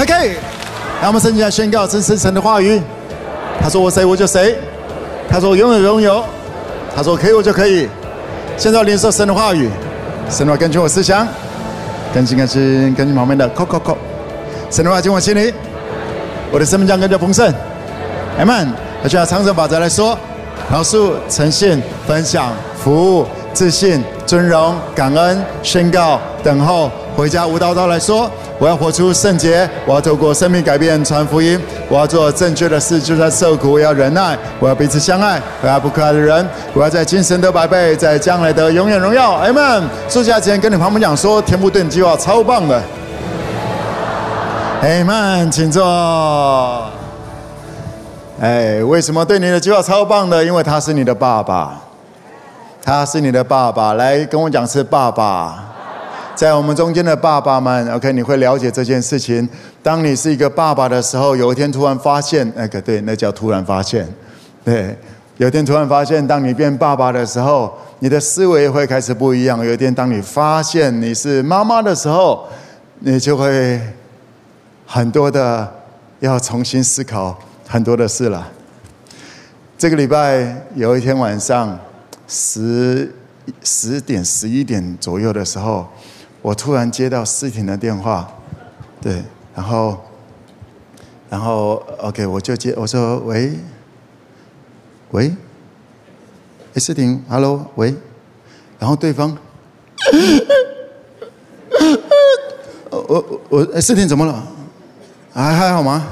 OK，让我们圣经来宣告真实神的话语。他说我谁我就谁，他说我拥有拥有，他说可以我就可以。现在要领受神的话语，神的话根据我思想，更新更新根据旁边的，Coco，，神的话进我心里，我的生命将更加丰盛。Amen。而且要长城法则来说，描述、诚信、分享、服务、自信、尊荣、感恩、宣告、等候。回家无叨叨来说，我要活出圣洁，我要透过生命改变传福音，我要做正确的事，就算受苦，我要忍耐，我要彼此相爱，我要不可爱的人，我要在今生得百倍，在将来得永远荣耀。阿门。坐下前跟你旁边讲说，天父对你计划超棒的。阿门，请坐。哎，为什么对你的计划超棒的？因为他是你的爸爸，他是你的爸爸。来跟我讲是爸爸。在我们中间的爸爸们，OK，你会了解这件事情。当你是一个爸爸的时候，有一天突然发现，那个对，那叫突然发现。对，有一天突然发现，当你变爸爸的时候，你的思维会开始不一样。有一天，当你发现你是妈妈的时候，你就会很多的要重新思考很多的事了。这个礼拜有一天晚上十十点十一点左右的时候。我突然接到思婷的电话，对，然后，然后，OK，我就接，我说喂，喂，哎，思婷，Hello，喂，然后对方，我我，哎，诗婷怎么了？还还好吗？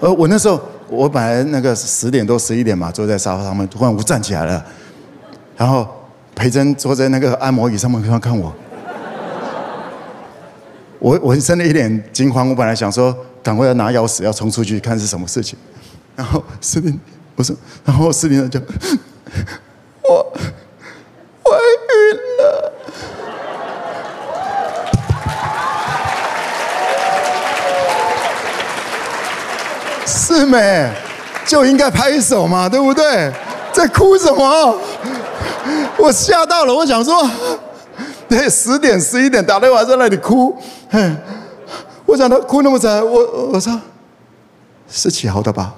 呃，我那时候我本来那个十点多十一点嘛，坐在沙发上面，突然我站起来了，然后。培珍坐在那个按摩椅上面看看我，我我真的一脸惊慌。我本来想说，赶快要拿钥匙要冲出去看是什么事情。然后司令，我说，然后司令就，我怀孕了，是没？就应该拍手嘛，对不对？在哭什么？我吓到了，我想说，对，十点十一点打电话在那里哭，嘿，我想他哭那么惨，我我说是起好的吧？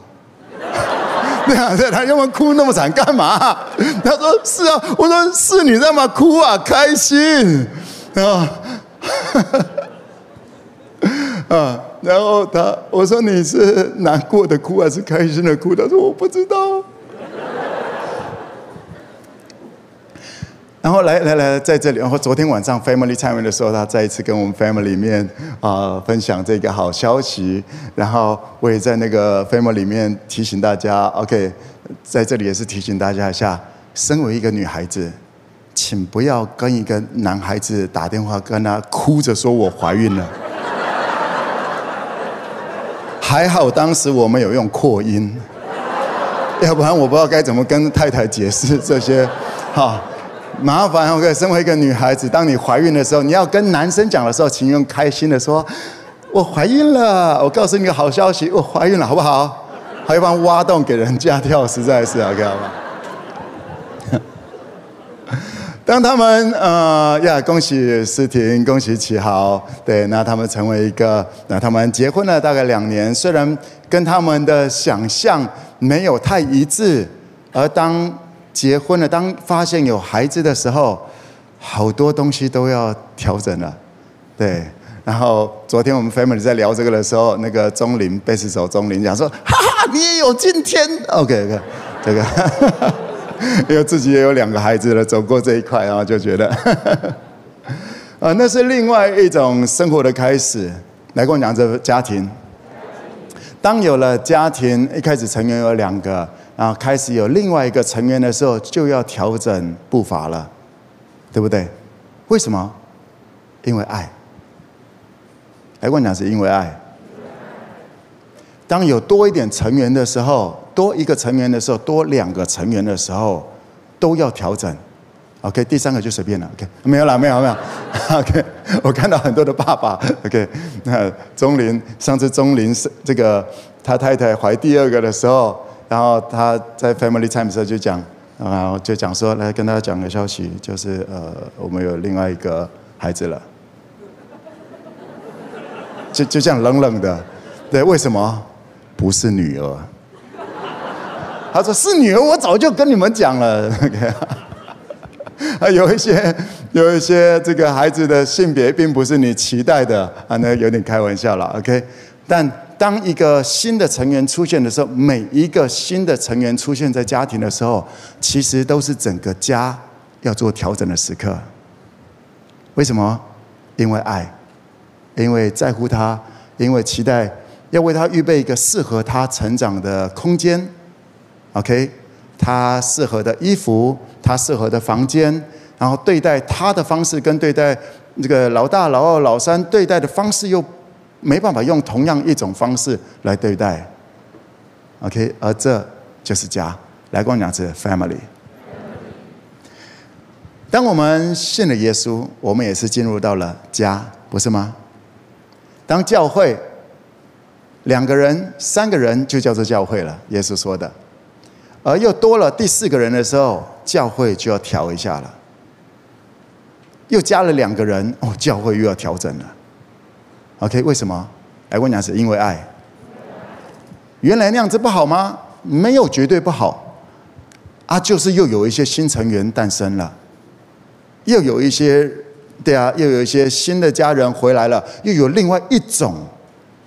对啊，对，他要么哭那么惨干嘛？他说是啊，我说是你在嘛哭啊，开心啊，啊，然后他我说你是难过的哭还是开心的哭？他说我不知道。然后来来来，在这里。然后昨天晚上 Family Time 的时候，他再一次跟我们 Family 里面啊、分享这个好消息。然后我也在那个 Family 里面提醒大家，OK，在这里也是提醒大家一下：身为一个女孩子，请不要跟一个男孩子打电话，跟他哭着说我怀孕了。还好当时我们有用扩音，要不然我不知道该怎么跟太太解释这些，哈。麻烦，OK。身为一个女孩子，当你怀孕的时候，你要跟男生讲的时候，请用开心的说：“我怀孕了。”我告诉你个好消息，我怀孕了，好不好？还一帮挖洞给人家跳，实在是 OK 好吧？当他们呃呀，恭喜诗婷，恭喜启豪，对，那他们成为一个，那他们结婚了大概两年，虽然跟他们的想象没有太一致，而当。结婚了，当发现有孩子的时候，好多东西都要调整了，对。然后昨天我们 family 在聊这个的时候，那个钟林贝斯手钟林讲说：“哈哈，你也有今天。”OK OK，这个，因为自己也有两个孩子了，走过这一块，然后就觉得，啊，那是另外一种生活的开始。来跟我讲这个家庭，当有了家庭，一开始成员有两个。然后开始有另外一个成员的时候，就要调整步伐了，对不对？为什么？因为爱。来问讲是因为爱。当有多一点成员的时候，多一个成员的时候，多两个成员的时候，都要调整。OK，第三个就随便了。OK，没有了，没有，没有。OK，我看到很多的爸爸。OK，那钟林上次钟林是这个他太太怀第二个的时候。然后他在 Family Time 的时候就讲，然后就讲说，来跟大家讲个消息，就是呃，我们有另外一个孩子了。就就这样冷冷的，对，为什么？不是女儿。他说是女儿，我早就跟你们讲了。OK，啊，有一些有一些这个孩子的性别并不是你期待的啊，那有点开玩笑了。OK，但当一个新的成员出现的时候，每一个新的成员出现在家庭的时候，其实都是整个家要做调整的时刻。为什么？因为爱，因为在乎他，因为期待要为他预备一个适合他成长的空间。OK，他适合的衣服，他适合的房间，然后对待他的方式跟对待这个老大、老二、老三对待的方式又没办法用同样一种方式来对待。OK，而这就是家。来跟我讲是 family。当我们信了耶稣，我们也是进入到了家，不是吗？当教会两个人、三个人就叫做教会了，耶稣说的。而又多了第四个人的时候，教会就要调一下了。又加了两个人，哦，教会又要调整了。OK，为什么？来，我讲是因为爱。原来那样子不好吗？没有绝对不好。啊，就是又有一些新成员诞生了，又有一些，对啊，又有一些新的家人回来了，又有另外一种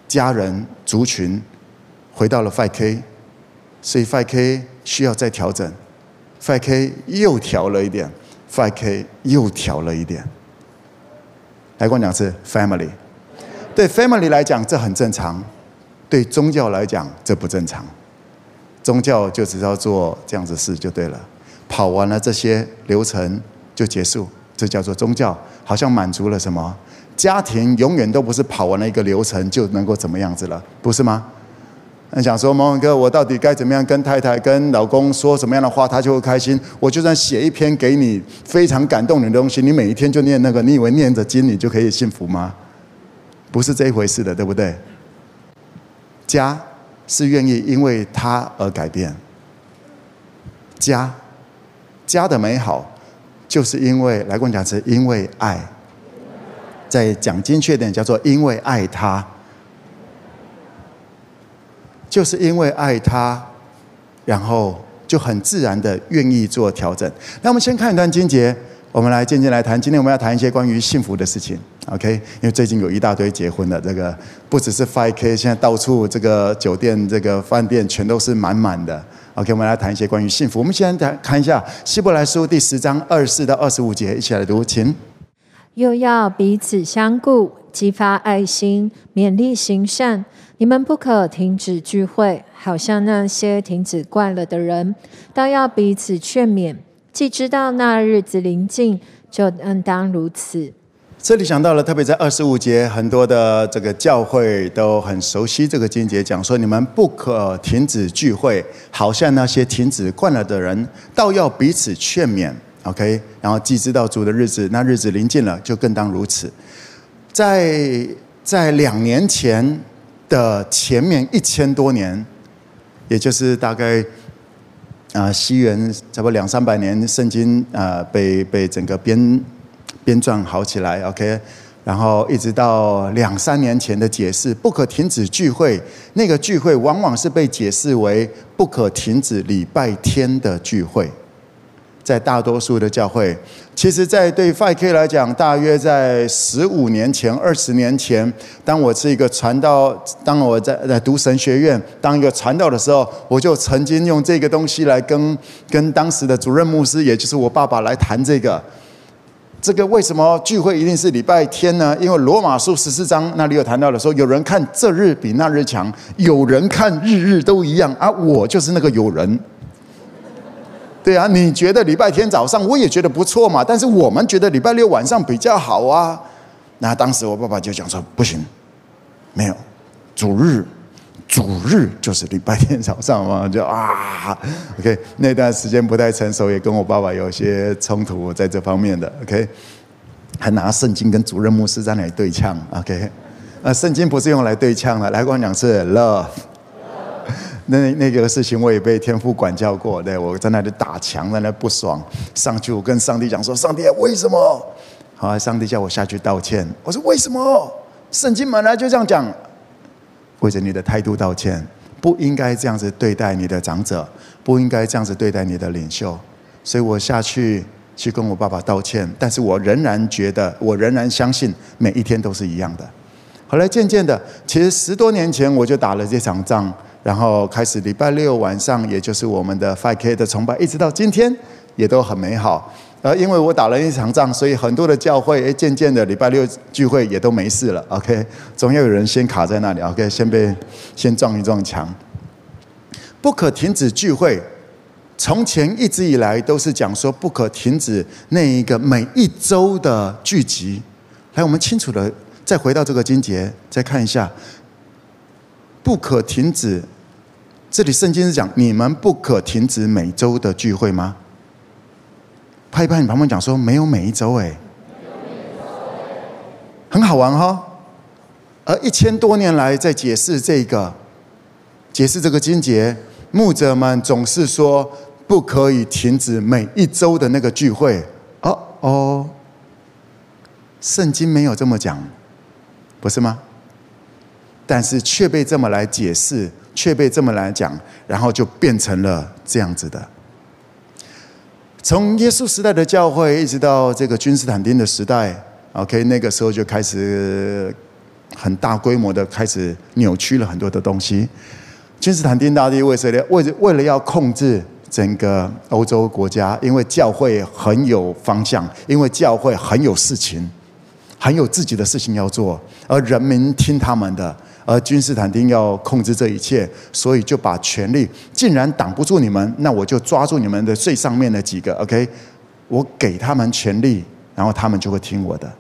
家人族群回到了 5K，所以 5K。需要再调整，5K 又调了一点，5K 又调了一点。来跟我讲是 family，对 family 来讲这很正常，对宗教来讲这不正常。宗教就只要做这样子事就对了，跑完了这些流程就结束，这叫做宗教，好像满足了什么？家庭永远都不是跑完了一个流程就能够怎么样子了，不是吗？那想说，蒙文哥，我到底该怎么样跟太太、跟老公说什么样的话，他就会开心？我就算写一篇给你非常感动你的东西，你每一天就念那个，你以为念着经你就可以幸福吗？不是这一回事的，对不对？家是愿意因为他而改变。家，家的美好，就是因为来跟我讲是因为爱。再讲精确点，叫做因为爱他。就是因为爱他，然后就很自然的愿意做调整。那我们先看一段经节，我们来渐渐来谈。今天我们要谈一些关于幸福的事情，OK？因为最近有一大堆结婚的，这个不只是 5K，现在到处这个酒店、这个饭店全都是满满的。OK？我们来谈一些关于幸福。我们先来看一下希伯来书第十章二十四到二十五节，一起来读，请。又要彼此相顾，激发爱心，勉励行善。你们不可停止聚会，好像那些停止惯了的人，倒要彼此劝勉。既知道那日子临近，就应当如此。这里想到了，特别在二十五节，很多的这个教会都很熟悉这个经节，讲说你们不可停止聚会，好像那些停止惯了的人，倒要彼此劝勉。OK，然后既知道主的日子，那日子临近了，就更当如此。在在两年前。的前面一千多年，也就是大概啊、西元差不多两三百年，圣经啊、被被整个编编撰好起来，OK，然后一直到两三年前的解释，不可停止聚会，那个聚会往往是被解释为不可停止礼拜天的聚会。在大多数的教会，其实，在对 5K 来讲，大约在十五年前、二十年前，当我是一个传道，当我在在读神学院当一个传道的时候，我就曾经用这个东西来跟跟当时的主任牧师，也就是我爸爸来谈这个。这个为什么聚会一定是礼拜天呢？因为罗马书十四章那里有谈到的说，有人看这日比那日强，有人看日日都一样，啊、我就是那个有人。对啊，你觉得礼拜天早上我也觉得不错嘛，但是我们觉得礼拜六晚上比较好啊。那当时我爸爸就讲说不行，没有，主日，主日就是礼拜天早上嘛，就啊，OK，那段时间不太成熟，也跟我爸爸有些冲突在这方面的，OK，还拿圣经跟主任牧师在那里对呛，OK，呃，圣经不是用来对呛的，来跟我讲是 love。那那个事情我也被天父管教过，对，我在那里打墙，在那不爽，上去我跟上帝讲说：“上帝，为什么？”好，上帝叫我下去道歉。我说：“为什么？圣经本来就这样讲，为着你的态度道歉，不应该这样子对待你的长者，不应该这样子对待你的领袖，所以我下去去跟我爸爸道歉，但是我仍然觉得，我仍然相信每一天都是一样的。后来渐渐的，其实十多年前我就打了这场仗，然后开始礼拜六晚上，也就是我们的 Five K 的崇拜，一直到今天也都很美好。呃，因为我打了一场仗，所以很多的教会，哎，渐渐的礼拜六聚会也都没事了。OK，总要有人先卡在那里，OK，先被先撞一撞墙。不可停止聚会，从前一直以来都是讲说不可停止那一个每一周的聚集。来，我们清楚的再回到这个经节，再看一下，不可停止。这里圣经是讲你们不可停止每周的聚会吗？拍拍你旁边讲说，没有每一周哎，很好玩哈。而一千多年来在解释这个，解释这个经节，牧者们总是说不可以停止每一周的那个聚会。哦哦，圣经没有这么讲，不是吗？但是却被这么来解释，却被这么来讲，然后就变成了这样子的。从耶稣时代的教会，一直到这个君士坦丁的时代，OK，那个时候就开始很大规模的开始扭曲了很多的东西。君士坦丁大帝为什么为为了要控制整个欧洲国家，因为教会很有方向，因为教会很有事情，很有自己的事情要做，而人民听他们的。而君士坦丁要控制这一切，所以就把权力，竟然挡不住你们，那我就抓住你们的最上面的几个，OK，我给他们权力，然后他们就会听我的。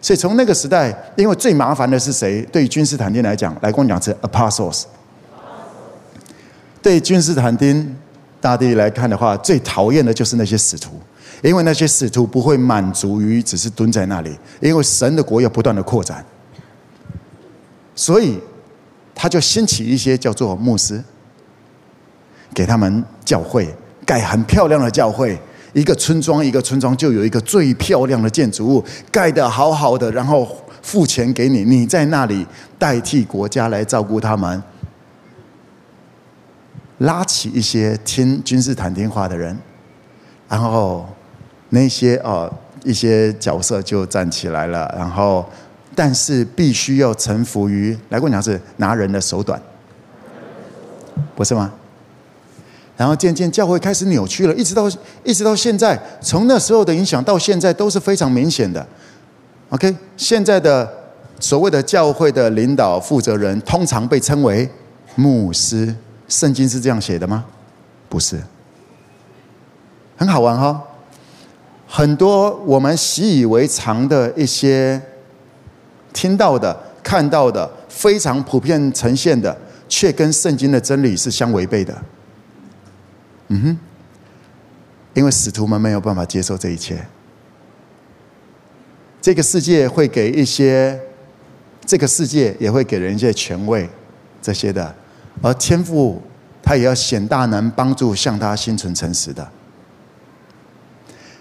所以从那个时代，因为最麻烦的是谁？对于君士坦丁来讲，来跟我讲是 apostles。对君士坦丁大帝来看的话，最讨厌的就是那些使徒，因为那些使徒不会满足于只是蹲在那里，因为神的国要不断的扩展。所以，他就兴起一些叫做牧师，给他们教会盖很漂亮的教会，一个村庄一个村庄就有一个最漂亮的建筑物，盖得好好的，然后付钱给你，你在那里代替国家来照顾他们，拉起一些听君士坦丁话的人，然后那些哦一些角色就站起来了，然后。但是必须要臣服于，来跟我讲是拿人的手短，不是吗？然后渐渐教会开始扭曲了，一直到一直到现在，从那时候的影响到现在都是非常明显的。OK，现在的所谓的教会的领导负责人，通常被称为牧师。圣经是这样写的吗？不是。很好玩哈、很多我们习以为常的一些。听到的、看到的，非常普遍呈现的，却跟圣经的真理是相违背的。嗯哼，因为使徒们没有办法接受这一切。这个世界会给一些，这个世界也会给人一些权位，这些的，而天赋他也要显大能，帮助向他心存诚实的。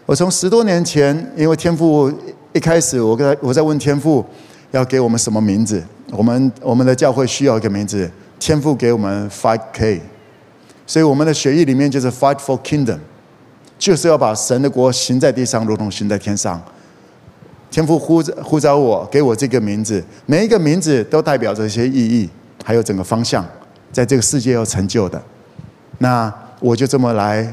我从十多年前，因为天赋一开始，我跟他我在问天赋。要给我们什么名字？我们我们的教会需要一个名字。天父给我们 Five K，所以我们的血液里面就是 Fight for Kingdom，就是要把神的国行在地上，如同行在天上。天父呼呼召我，给我这个名字，每一个名字都代表着一些意义，还有整个方向，在这个世界要成就的。那我就这么来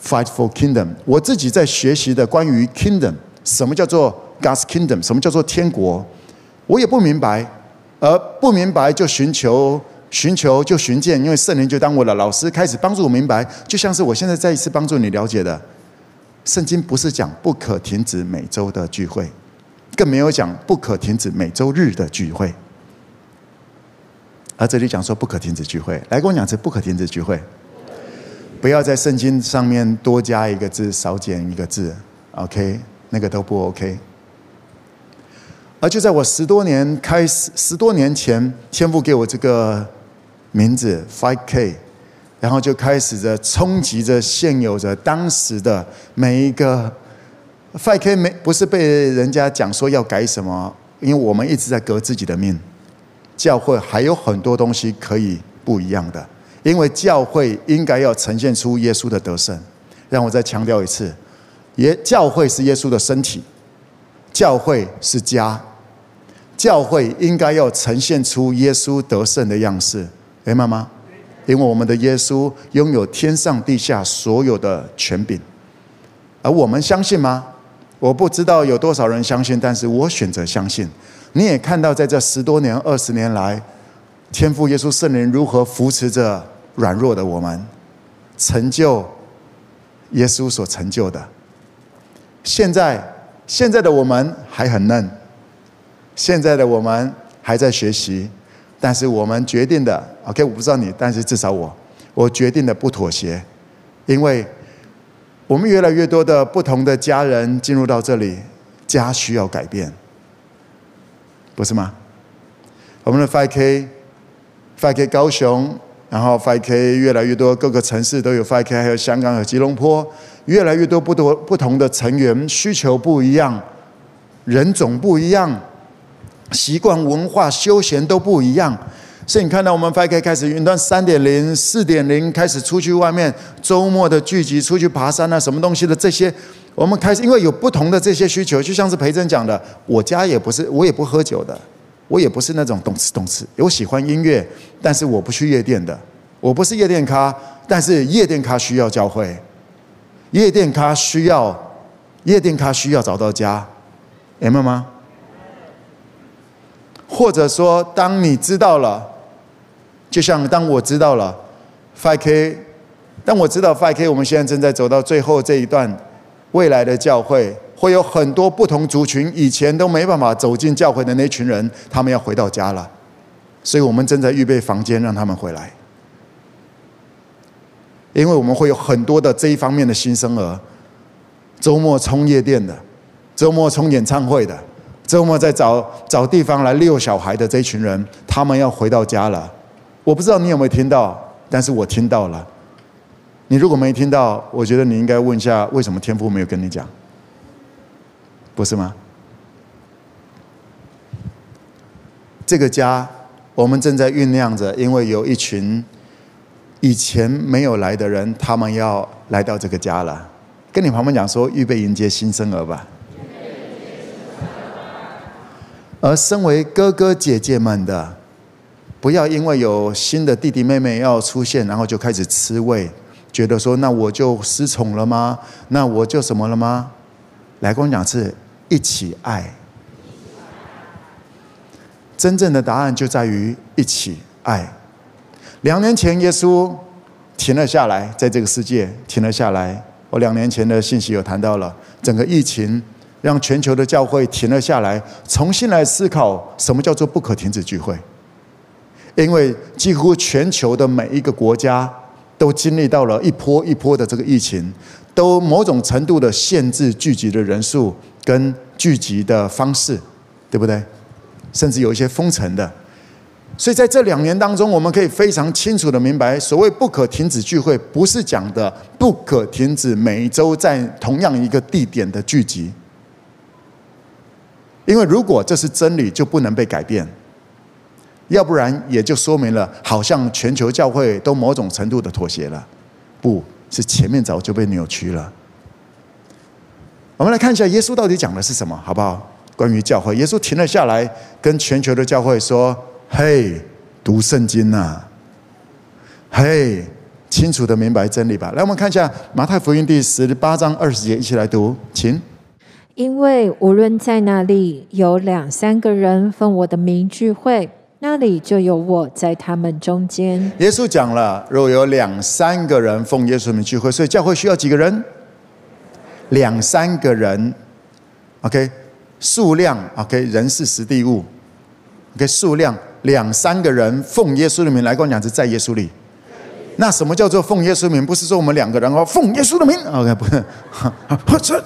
Fight for Kingdom。我自己在学习的关于 Kingdom，什么叫做 God's Kingdom？什么叫做天国？我也不明白，而不明白就寻求，寻求就寻见，因为圣灵就当我的老师，开始帮助我明白。就像是我现在再一次帮助你了解的，圣经不是讲不可停止每周的聚会，更没有讲不可停止每周日的聚会，而这里讲说不可停止聚会，来跟我讲是不可停止聚会，不要在圣经上面多加一个字，少减一个字，OK，那个都不 OK。而就在我十多年开始，十多年前，天父给我这个名字 Five K，然后就开始着冲击着现有着当时的每一个 Five K，没不是被人家讲说要改什么因为我们一直在革自己的命。教会还有很多东西可以不一样的，因为教会应该要呈现出耶稣的得胜。让我再强调一次，耶教会是耶稣的身体，教会是家，教会应该要呈现出耶稣得胜的样式。明白吗？因为我们的耶稣拥有天上地下所有的权柄，而我们相信吗？我不知道有多少人相信，但是我选择相信。你也看到，在这十多年、二十年来，天父耶稣圣灵如何扶持着软弱的我们，成就耶稣所成就的。现在，现在的我们还很嫩，现在的我们还在学习，但是我们决定的，OK，我不知道你，但是至少我，我决定的不妥协，因为我们越来越多的不同的家人进入到这里，家需要改变。不是吗？我们的 5K，5K 高雄，然后 5K 越来越多，各个城市都有 5K，还有香港和吉隆坡，越来越多不多不同的成员，需求不一样，人种不一样，习惯文化休闲都不一样。所以你看到我们 5K 开始云端三点零、四点零，开始出去外面周末的聚集，出去爬山啊，什么东西的这些。我们开始，因为有不同的这些需求，就像是培珍讲的，我家也不是，我也不喝酒的，我也不是那种动吃动吃。我喜欢音乐，但是我不去夜店的，我不是夜店咖，但是夜店咖需要教会，夜店咖需要，夜店咖需要找到家，明白吗？或者说，当你知道了，就像当我知道了，5K，当我知道 5K，我们现在正在走到最后这一段。未来的教会会有很多不同族群，以前都没办法走进教会的那群人，他们要回到家了，所以我们正在预备房间让他们回来，因为我们会有很多的这一方面的新生儿，周末冲夜店的，周末冲演唱会的，周末在找找地方来遛小孩的这一群人，他们要回到家了。我不知道你有没有听到，但是我听到了。你如果没听到，我觉得你应该问一下，为什么天父没有跟你讲？不是吗？这个家，我们正在酝酿着，因为有一群以前没有来的人，他们要来到这个家了。跟你旁边讲说，预备迎接新生儿吧。而身为哥哥姐姐们的，不要因为有新的弟弟妹妹要出现，然后就开始吃味。觉得说，那我就失宠了吗？那我就什么了吗？来跟我讲是一起爱。真正的答案就在于一起爱。两年前，耶稣停了下来，在这个世界停了下来。我两年前的信息有谈到了，整个疫情让全球的教会停了下来，重新来思考什么叫做不可停止聚会。因为几乎全球的每一个国家。都经历到了一波一波的这个疫情，都某种程度的限制聚集的人数跟聚集的方式，对不对？甚至有一些封城的。所以在这两年当中，我们可以非常清楚的明白，所谓不可停止聚会，不是讲的不可停止每一周在同样一个地点的聚集，因为如果这是真理，就不能被改变。要不然也就说明了，好像全球教会都某种程度的妥协了，不是前面早就被扭曲了。我们来看一下耶稣到底讲的是什么，好不好？关于教会，耶稣停了下来，跟全球的教会说：“嘿，读圣经呐！嘿，清楚的明白真理吧。”来，我们看一下马太福音第十八章二十节，一起来读，请。因为无论在哪里有两三个人奉我的名聚会。那里就有我在他们中间。耶稣讲了，如果有两三个人奉耶稣名聚会，所以教会需要几个人？两三个人，OK，数量，OK，人是实地物，OK，数量两三个人奉耶稣的名来跟我讲，是在耶稣里。那什么叫做奉耶稣名？不是说我们两个人哦，奉耶稣的名，OK，不是，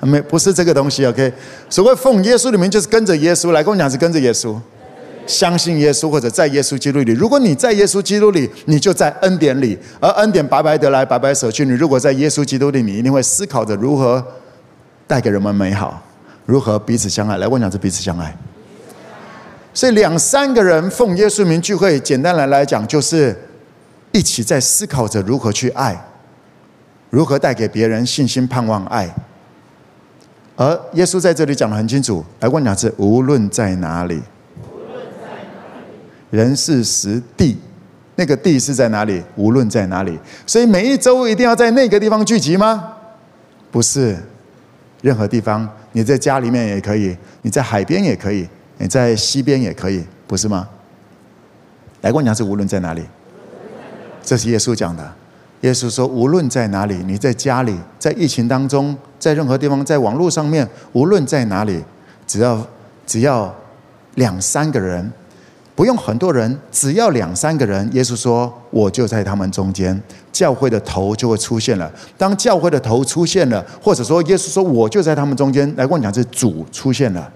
没，不是这个东西，OK。所谓奉耶稣的名，就是跟着耶稣来跟我讲，是跟着耶稣。相信耶稣或者在耶稣基督里，如果你在耶稣基督里，你就在恩典里，而恩典白白得来，白白舍去。你如果在耶稣基督里，你一定会思考着如何带给人们美好，如何彼此相爱。来，我讲是彼此相爱。所以两三个人奉耶稣名聚会，简单来来讲，就是一起在思考着如何去爱，如何带给别人信心、盼望、爱。而耶稣在这里讲的很清楚，来跟我讲是无论在哪里，人是实地，那个地是在哪里？无论在哪里，所以每一周一定要在那个地方聚集吗？不是，任何地方，你在家里面也可以，你在海边也可以，你在溪边也可以，不是吗？来跟我讲是无论在哪里，这是耶稣讲的。耶稣说：“无论在哪里，你在家里，在疫情当中，在任何地方，在网络上面，无论在哪里，只要只要两三个人，不用很多人，只要两三个人。耶稣说，我就在他们中间，教会的头就会出现了。当教会的头出现了，或者说耶稣说我就在他们中间，来跟我讲是主出现了，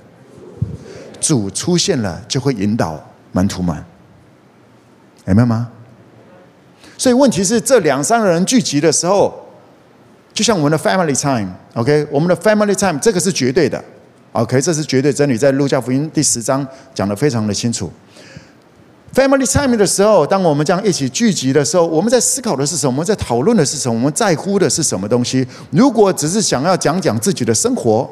主出现了就会引导门徒们，明白吗？”所以问题是，这两三个人聚集的时候，就像我们的 family time，OK，我们的 family time，这个是绝对的，OK，这是绝对真理，在路加福音第十章讲得非常的清楚。family time 的时候，当我们这样一起聚集的时候，我们在思考的是什么？我们在讨论的是什么？我们在乎的是什么东西？如果只是想要讲讲自己的生活，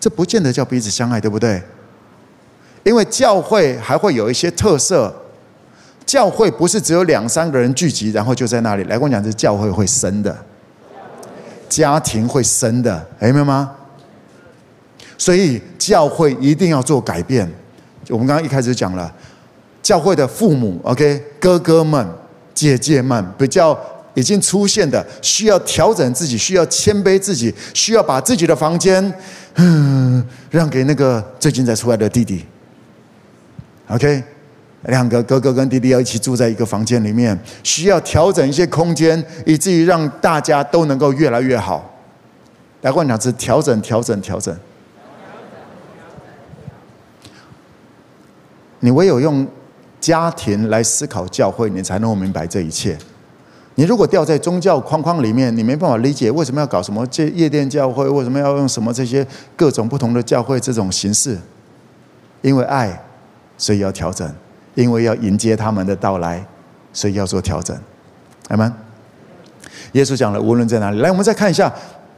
这不见得叫彼此相爱，对不对？因为教会还会有一些特色。教会不是只有两三个人聚集，然后就在那里。来跟我讲，是教会会生的，家庭会生的，明白吗？所以教会一定要做改变。我们刚刚一开始讲了，教会的父母，OK，哥哥们、姐姐们，比较已经出现的，需要调整自己，需要谦卑自己，需要把自己的房间，嗯，让给那个最近才出来的弟弟，OK。两个哥哥跟弟弟要一起住在一个房间里面，需要调整一些空间，以至于让大家都能够越来越好。来，我讲是调整、调整、调整。你唯有用家庭来思考教会，你才能够明白这一切。你如果掉在宗教框框里面，你没办法理解为什么要搞什么这夜店教会，为什么要用什么这些各种不同的教会这种形式。因为爱，所以要调整。因为要迎接他们的到来，所以要做调整，阿们。耶稣讲了，无论在哪里，来，我们再看一下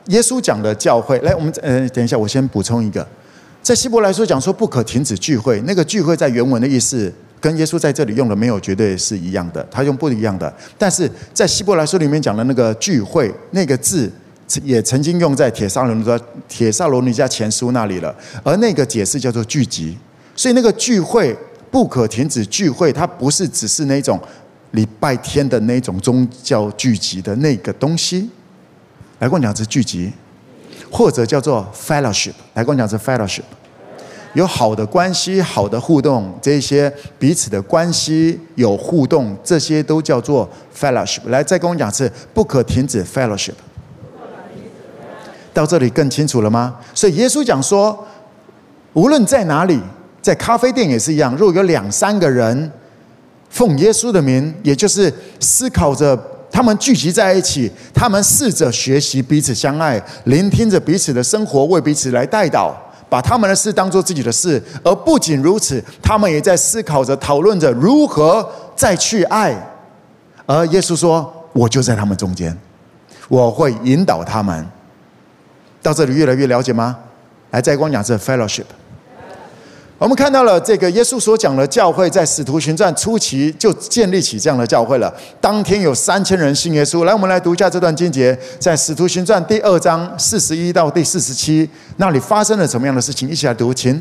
耶稣讲的教会。来，我们呃，等一下，我先补充一个，在希伯来书讲说不可停止聚会，那个聚会在原文的意思跟耶稣在这里用的没有绝对是一样的，他用不一样的。但是在希伯来书里面讲的那个聚会，那个字也曾经用在铁沙罗尼迦帖撒罗尼迦前书那里了，而那个解释叫做聚集，所以那个聚会。不可停止聚会，它不是只是那种礼拜天的那种宗教聚集的那个东西。来跟我讲是聚集，或者叫做 fellowship。来跟我讲是 fellowship，有好的关系、好的互动，这些彼此的关系有互动，这些都叫做 fellowship。来，再跟我讲是不可停止 fellowship。到这里更清楚了吗？所以耶稣讲说，无论在哪里。在咖啡店也是一样，如果有两三个人奉耶稣的名，也就是思考着他们聚集在一起，他们试着学习彼此相爱，聆听着彼此的生活，为彼此来代祷，把他们的事当做自己的事。而不仅如此，他们也在思考着、讨论着如何再去爱。而耶稣说：“我就在他们中间，我会引导他们。”到这里越来越了解吗？来，再跟我讲这 fellowship。我们看到了这个耶稣所讲的教会，在使徒行传初期就建立起这样的教会了。当天有三千人信耶稣。来，我们来读一下这段经节，在使徒行传第二章四十一到第四十七，那里发生了什么样的事情？一起来读，请。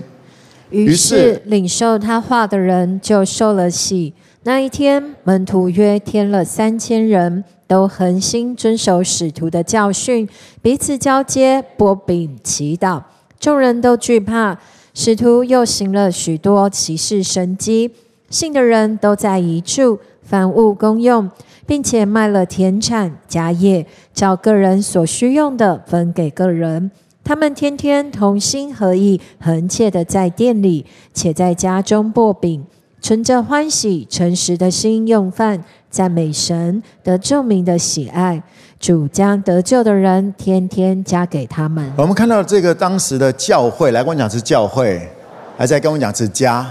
于是领受他话的人就受了洗。那一天，门徒约添了三千人，都恒心遵守使徒的教训，彼此交接，擘饼祈祷。众人都惧怕。使徒又行了许多奇事神迹，信的人都在一处，凡物公用，并且卖了田产家业，照个人所需用的分给个人。他们天天同心合意，恒切的在店里，且在家中擘饼，存着欢喜诚实的心用饭，赞美神，得众民的喜爱。主将得救的人天天加给他们。我们看到这个当时的教会，来跟我讲是教会，还在跟我讲是家。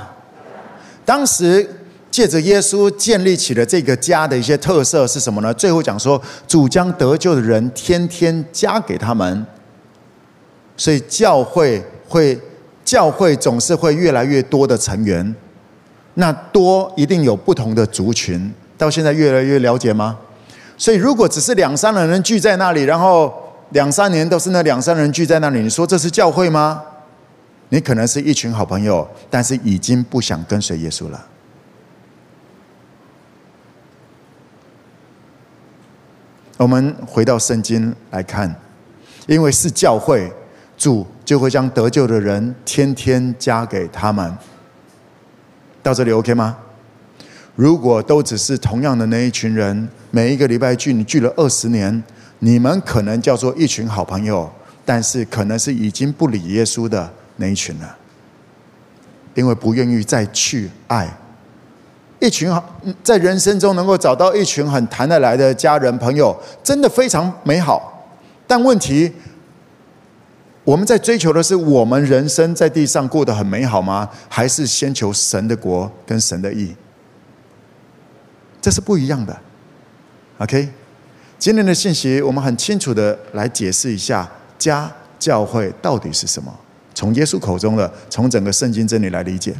当时借着耶稣建立起了这个家的一些特色是什么呢？最后讲说，主将得救的人天天加给他们，所以教会会，教会总是会越来越多的成员，那多一定有不同的族群。到现在越来越了解吗？所以如果只是两三个人聚在那里，然后两三年都是那两三人聚在那里，你说这是教会吗？你可能是一群好朋友，但是已经不想跟随耶稣了。我们回到圣经来看，因为是教会，主就会将得救的人天天加给他们。到这里 OK 吗？如果都只是同样的那一群人，每一个礼拜聚，你聚了二十年，你们可能叫做一群好朋友，但是可能是已经不理耶稣的那一群了，因为不愿意再去爱一群好，在人生中能够找到一群很谈得来的家人朋友，真的非常美好。但问题，我们在追求的是我们人生在地上过得很美好吗？还是先求神的国跟神的义？这是不一样的，OK？今天的信息，我们很清楚的来解释一下家教会到底是什么。从耶稣口中的，从整个圣经真理来理解。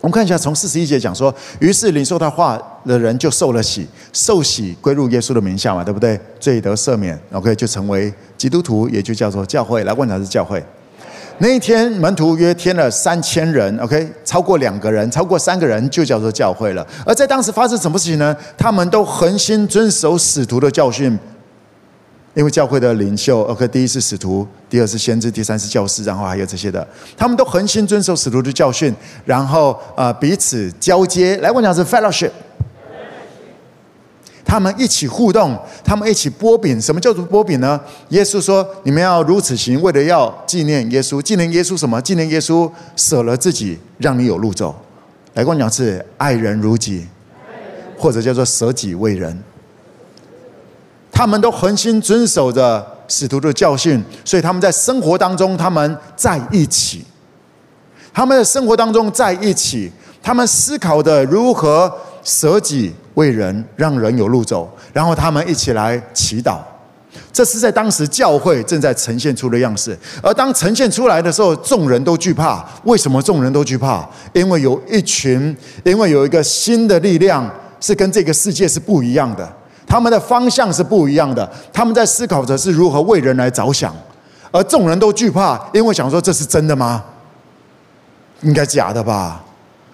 我们看一下，从四十一节讲说，于是领受他话的人就受了洗，受洗归入耶稣的名下嘛，对不对？罪得赦免，OK？就成为基督徒，也就叫做教会。来问他是教会。那一天，门徒约添了三千人，OK，超过两个人，超过三个人就叫做教会了。而在当时发生什么事情呢？他们都恒心遵守使徒的教训，因为教会的领袖，OK，第一是使徒，第二是先知，第三是教师，然后还有这些的，他们都恒心遵守使徒的教训，然后呃彼此交接。来，我讲是 fellowship。他们一起互动，他们一起波饼。什么叫做波饼呢？耶稣说：“你们要如此行，为了要纪念耶稣。纪念耶稣什么？纪念耶稣舍了自己，让你有路走。”来跟我讲是爱人如己，或者叫做舍己为人。他们都恒心遵守着使徒的教训，所以他们在生活当中，他们在一起。他们的生活当中在一起，他们思考的如何舍己。为人让人有路走，然后他们一起来祈祷，这是在当时教会正在呈现出的样式。而当呈现出来的时候，众人都惧怕。为什么众人都惧怕？因为有一群，因为有一个新的力量是跟这个世界是不一样的，他们的方向是不一样的，他们在思考着是如何为人来着想，而众人都惧怕，因为想说这是真的吗？应该假的吧。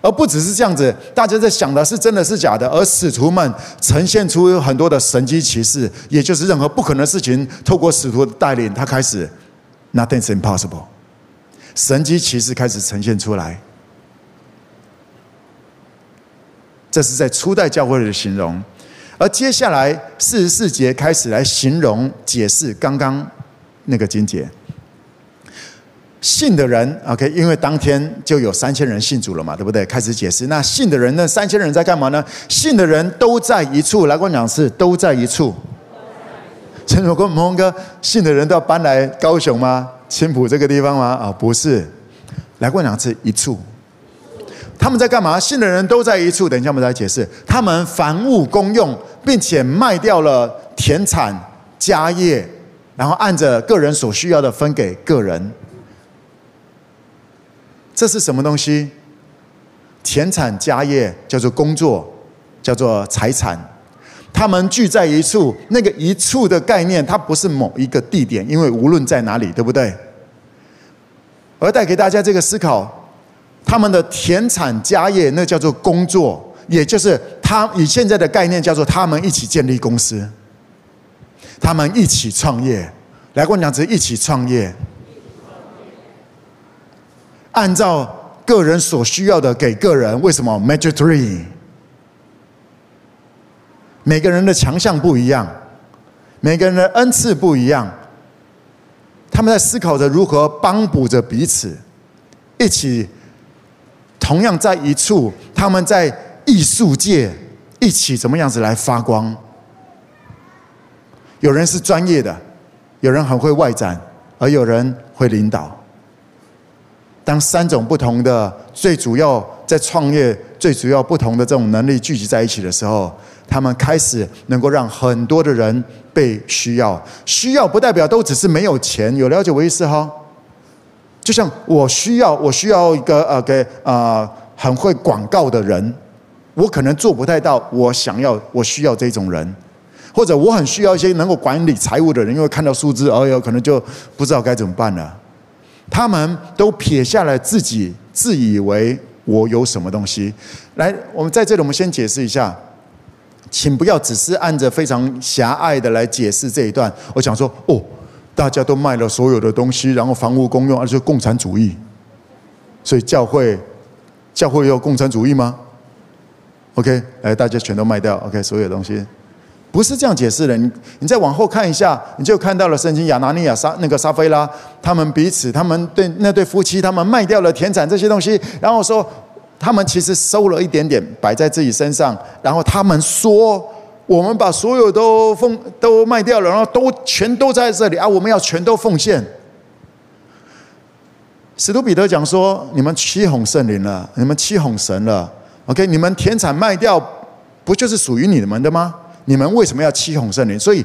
而不只是这样子，大家在想的是真的是假的，而使徒们呈现出很多的神迹奇事，也就是任何不可能的事情，透过使徒的带领，他开始，Nothing's impossible，神迹奇事开始呈现出来。这是在初代教会的形容，而接下来四十四节开始来形容解释刚刚那个经节。信的人，OK，因为当天就有三千人信主了嘛，对不对？开始解释，那信的人，那三千人在干嘛呢？信的人都在一处，来跟我讲是都在一处。陈主跟蒙哥，信的人都要搬来高雄吗？青埔这个地方吗？啊，不是，来过两次一处。他们在干嘛？信的人都在一处。等一下我们再解释。他们凡物公用，并且卖掉了田产家业，然后按着个人所需要的分给个人。这是什么东西？田产家业叫做工作，叫做财产。他们聚在一处，那个一处的概念，它不是某一个地点，因为无论在哪里，对不对？而带给大家这个思考，他们的田产家业，那叫做工作，也就是他以现在的概念叫做他们一起建立公司，他们一起创业。来，跟我讲，只一起创业。按照个人所需要的给个人，为什么？Magic three，每个人的强项不一样，每个人的恩赐不一样，他们在思考着如何帮补着彼此，一起同样在一处，他们在艺术界一起怎么样子来发光？有人是专业的，有人很会外展，而有人会领导。当三种不同的最主要在创业最主要不同的这种能力聚集在一起的时候，他们开始能够让很多的人被需要。需要不代表都只是没有钱，有了解我意思哈？就像我需要，我需要一个呃给呃很会广告的人，我可能做不太到。我想要，我需要这种人，或者我很需要一些能够管理财务的人，因为看到数字，哎呦，可能就不知道该怎么办了。他们都撇下了自己，自以为。我有什么东西？来，我们在这里，我们先解释一下，请不要只是按着非常狭隘的来解释这一段。我想说，哦，大家都卖了所有的东西，然后房屋公用，而且共产主义，所以教会，教会有共产主义吗？OK，来，大家全都卖掉，OK，所有东西。不是这样解释的，你你再往后看一下，你就看到了圣经亚拿尼亚撒那个撒非拉，他们彼此，他们对那对夫妻，他们卖掉了田产这些东西，然后说他们其实收了一点点摆在自己身上，然后他们说我们把所有都奉都卖掉了，然后都全都在这里啊，我们要全都奉献。使徒彼得讲说，你们欺哄圣灵了，你们欺哄神了，OK，你们田产卖掉，不就是属于你们的吗？你们为什么要欺哄圣灵？所以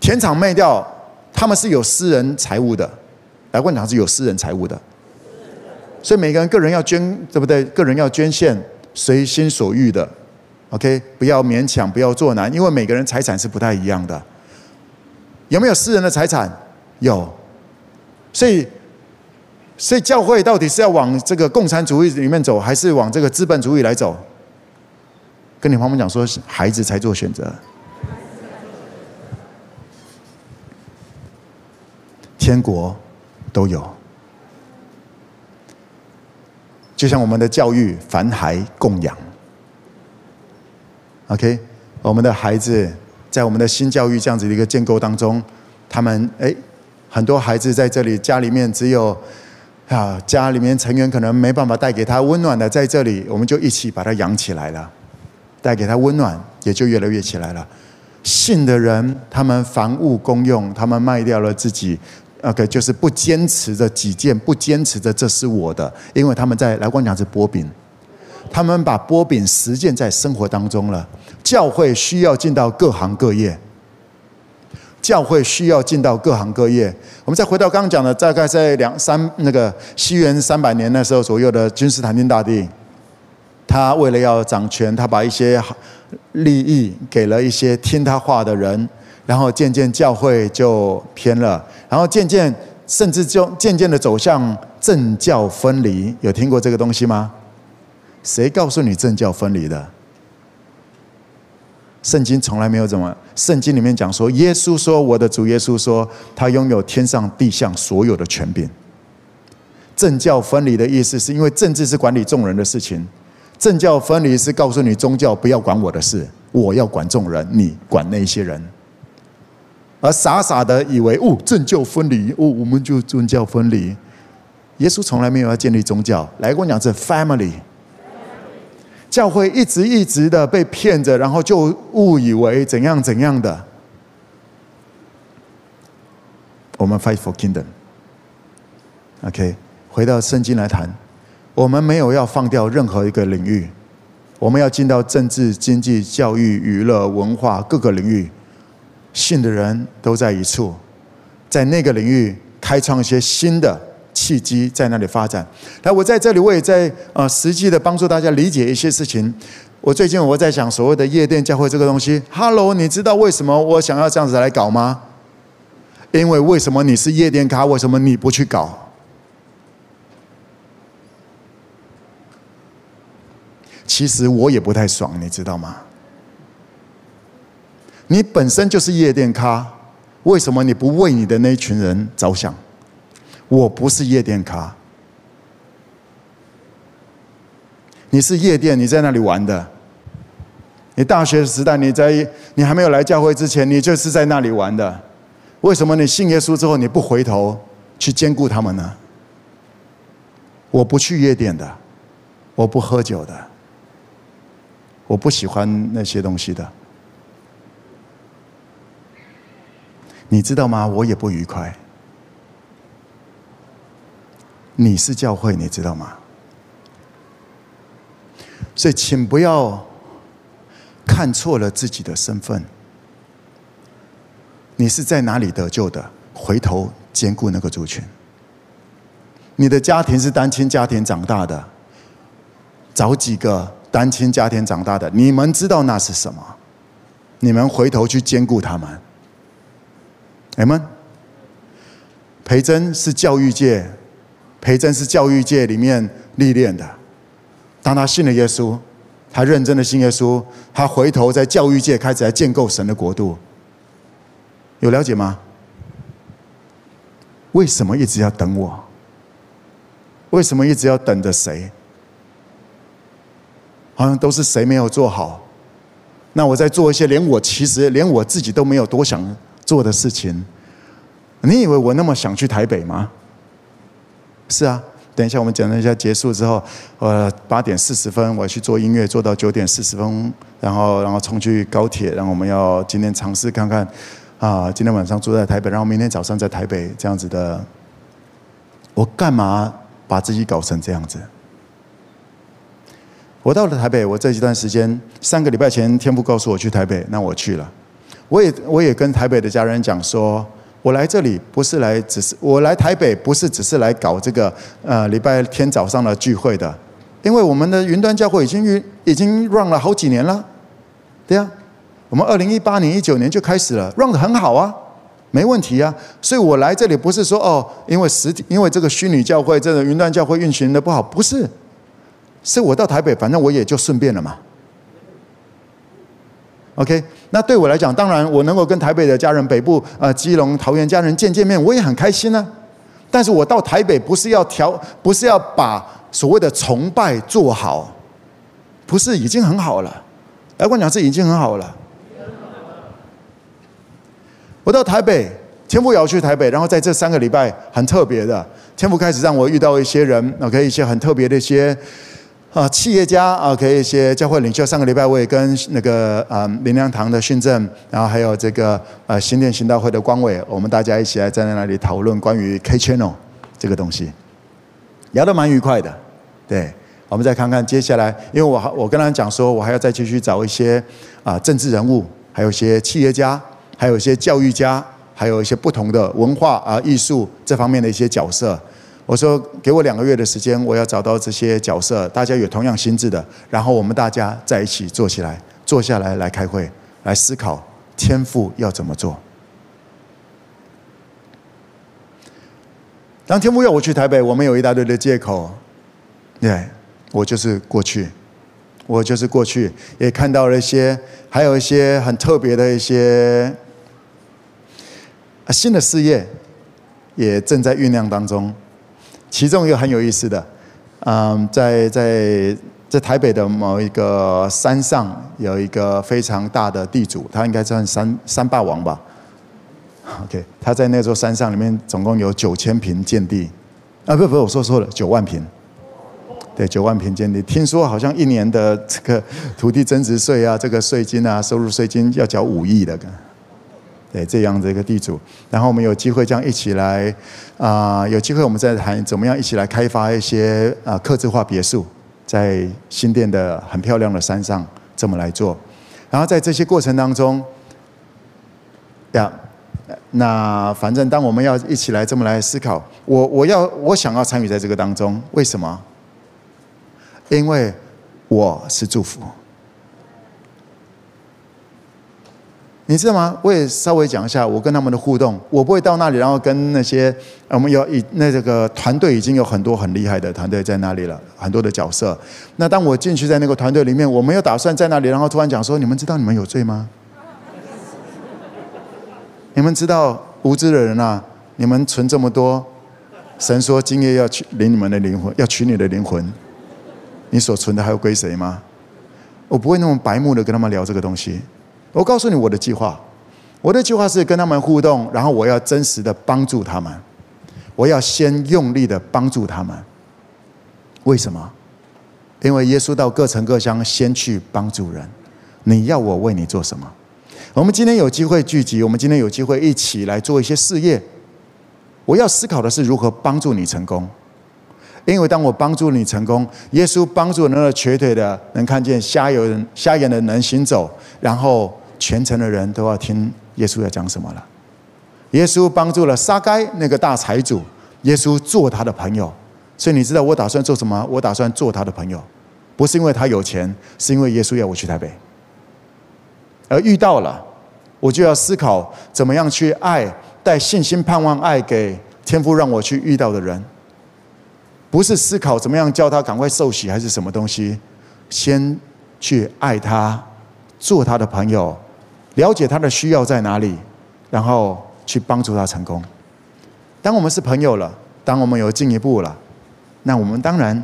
田场卖掉，他们是有私人财物的。来问堂是有私人财物的，所以每个人个人要捐，对不对？个人要捐献，随心所欲的。OK，不要勉强，不要做难，因为每个人财产是不太一样的。有没有私人的财产？有。所以，所以教会到底是要往这个共产主义里面走，还是往这个资本主义来走？跟你旁边讲说，孩子才做选择。天国都有，就像我们的教育，凡孩供养。OK，我们的孩子在我们的新教育这样子的一个建构当中，他们哎，很多孩子在这里，家里面只有啊，家里面成员可能没办法带给他温暖的，在这里我们就一起把他养起来了。带给他温暖，也就越来越起来了。信的人，他们房屋公用，他们卖掉了自己，OK，就是不坚持着己见，不坚持着这是我的，因为他们在来光讲是波饼，他们把波饼实践在生活当中了。教会需要进到各行各业，教会需要进到各行各业。我们再回到刚刚讲的，大概在两三那个西元三百年那时候左右的君士坦丁大帝。他为了要掌权，他把一些利益给了一些听他话的人，然后渐渐教会就偏了，然后渐渐甚至就渐渐的走向政教分离。有听过这个东西吗？谁告诉你政教分离的？圣经从来没有怎么。圣经里面讲说，耶稣说，我的主耶稣说，他拥有天上地下所有的权柄。政教分离的意思是因为政治是管理众人的事情。政教分离是告诉你宗教不要管我的事，我要管众人，你管那些人。而傻傻的以为哦，政教分离哦，我们就宗教分离。耶稣从来没有要建立宗教，来跟我讲这 family。教会一直一直的被骗着，然后就误以为怎样怎样的。我们 fight for kingdom。OK，回到圣经来谈。我们没有要放掉任何一个领域，我们要进到政治、经济、教育、娱乐、文化各个领域，信的人都在一处，在那个领域开创一些新的契机，在那里发展。来，我在这里，我也在呃实际的帮助大家理解一些事情。我最近我在想所谓的夜店教会这个东西。Hello，你知道为什么我想要这样子来搞吗？因为为什么你是夜店咖，为什么你不去搞？其实我也不太爽，你知道吗？你本身就是夜店咖，为什么你不为你的那一群人着想？我不是夜店咖，你是夜店，你在那里玩的。你大学时代，你在你还没有来教会之前，你就是在那里玩的。为什么你信耶稣之后，你不回头去兼顾他们呢？我不去夜店的，我不喝酒的。我不喜欢那些东西的，你知道吗？我也不愉快。你是教会，你知道吗？所以请不要看错了自己的身份。你是在哪里得救的？回头兼顾那个族群。你的家庭是单亲家庭长大的，找几个单亲家庭长大的，你们知道那是什么？你们回头去兼顾他们。你们，培真是教育界，培真是教育界里面历练的。当他信了耶稣，他认真的信耶稣，他回头在教育界开始来建构神的国度。有了解吗？为什么一直要等我？为什么一直要等着谁？好像都是谁没有做好。那我在做一些连我其实连我自己都没有多想做的事情。你以为我那么想去台北吗？是啊，等一下我们讲了一下结束之后，呃，八点四十分我去做音乐，做到九点四十分，然后然后冲去高铁，然后我们要今天尝试看看啊，今天晚上住在台北，然后明天早上在台北这样子的。我干嘛？把自己搞成这样子。我到了台北，我这一段时间，三个礼拜前，天父告诉我去台北，那我去了。我也我也跟台北的家人讲说，我来这里不是来，只是我来台北不是只是来搞这个呃礼拜天早上的聚会的，因为我们的云端教会已经运已经 run 了好几年了，对呀，我们二零一八年、一九年就开始了，run 得很好啊。没问题啊，所以我来这里不是说哦，因为实体，因为这个虚拟教会、这个云端教会运行的不好，不是，是我到台北，反正我也就顺便了嘛。OK，那对我来讲，当然我能够跟台北的家人、北部呃基隆、桃园家人见见面，我也很开心呢。但是我到台北不是要调，不是要把所谓的崇拜做好，不是已经很好了？来，我讲是已经很好了。我到台北，天父也要去台北，然后在这三个礼拜很特别的，天父开始让我遇到一些人，OK，一些很特别的一些啊企业家，OK，一些教会领袖。上个礼拜我也跟那个啊林良堂的训政，然后还有这个呃新店行道会的光伟，我们大家一起来站在那里讨论关于 K Channel 这个东西，聊得蛮愉快的。对，我们再看看接下来，因为我我跟他讲说，我还要再继续找一些啊政治人物，还有一些企业家。还有一些教育家，还有一些不同的文化啊、艺术这方面的一些角色。我说，给我两个月的时间，我要找到这些角色，大家有同样心智的，然后我们大家在一起坐起来，坐下来来开会，来思考天赋要怎么做。当天父要我去台北，我们有一大堆的借口。对，我就是过去，我就是过去，也看到了一些，还有一些很特别的一些。新的事业也正在酝酿当中，其中一个很有意思的，嗯，在在在台北的某一个山上，有一个非常大的地主，他应该算山山霸王吧。OK，他在那座山上里面总共有九千坪建地，啊，不不，我说错了，九万坪，对，九万坪建地。听说好像一年的这个土地增值税啊，这个税金啊，收入税金要缴五亿的。对，这样的一个地主，然后我们有机会这样一起来，啊、有机会我们再谈怎么样一起来开发一些啊、呃、客制化别墅，在新店的很漂亮的山上这么来做，然后在这些过程当中，呀，那反正当我们要一起来这么来思考，我我要我想要参与在这个当中，为什么？因为我是祝福。你知道吗？我也稍微讲一下我跟他们的互动。我不会到那里，然后跟那些我们有以那这个团队已经有很多很厉害的团队在那里了，很多的角色。那当我进去在那个团队里面，我没有打算在那里，然后突然讲说：“你们知道你们有罪吗？” 你们知道无知的人啊，你们存这么多，神说今夜要取领你们的灵魂，要取你的灵魂，你所存的还要归谁吗？我不会那么白目的跟他们聊这个东西。我告诉你我的计划，我的计划是跟他们互动，然后我要真实的帮助他们，我要先用力的帮助他们。为什么？因为耶稣到各城各乡先去帮助人。你要我为你做什么？我们今天有机会聚集，我们今天有机会一起来做一些事业。我要思考的是如何帮助你成功，因为当我帮助你成功，耶稣帮助那个瘸腿的能看见，瞎有人瞎眼的能行走，然后全城的人都要听耶稣要讲什么了。耶稣帮助了撒该那个大财主，耶稣做他的朋友。所以你知道我打算做什么？我打算做他的朋友，不是因为他有钱，是因为耶稣要我去台北。而遇到了，我就要思考怎么样去爱，带信心、盼望、爱给天父让我去遇到的人。不是思考怎么样叫他赶快受洗还是什么东西，先去爱他，做他的朋友，了解他的需要在哪里，然后去帮助他成功。当我们是朋友了，当我们有进一步了，那我们当然，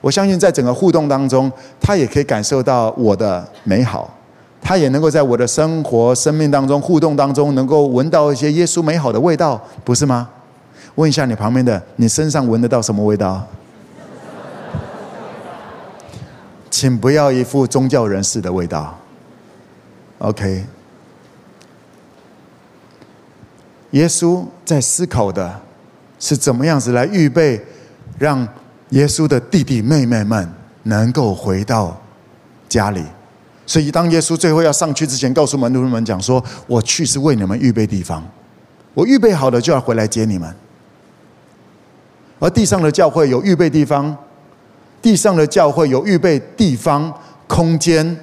我相信在整个互动当中，他也可以感受到我的美好，他也能够在我的生活、生命当中互动当中，能够闻到一些耶稣美好的味道，不是吗？问一下你旁边的，你身上闻得到什么味道？请不要一副宗教人士的味道。OK，耶稣在思考的是怎么样子来预备，让耶稣的弟弟妹妹们能够回到家里。所以，当耶稣最后要上去之前，告诉门徒们讲说：“我去是为你们预备地方，我预备好了就要回来接你们。”而地上的教会有预备地方，地上的教会有预备地方、空间，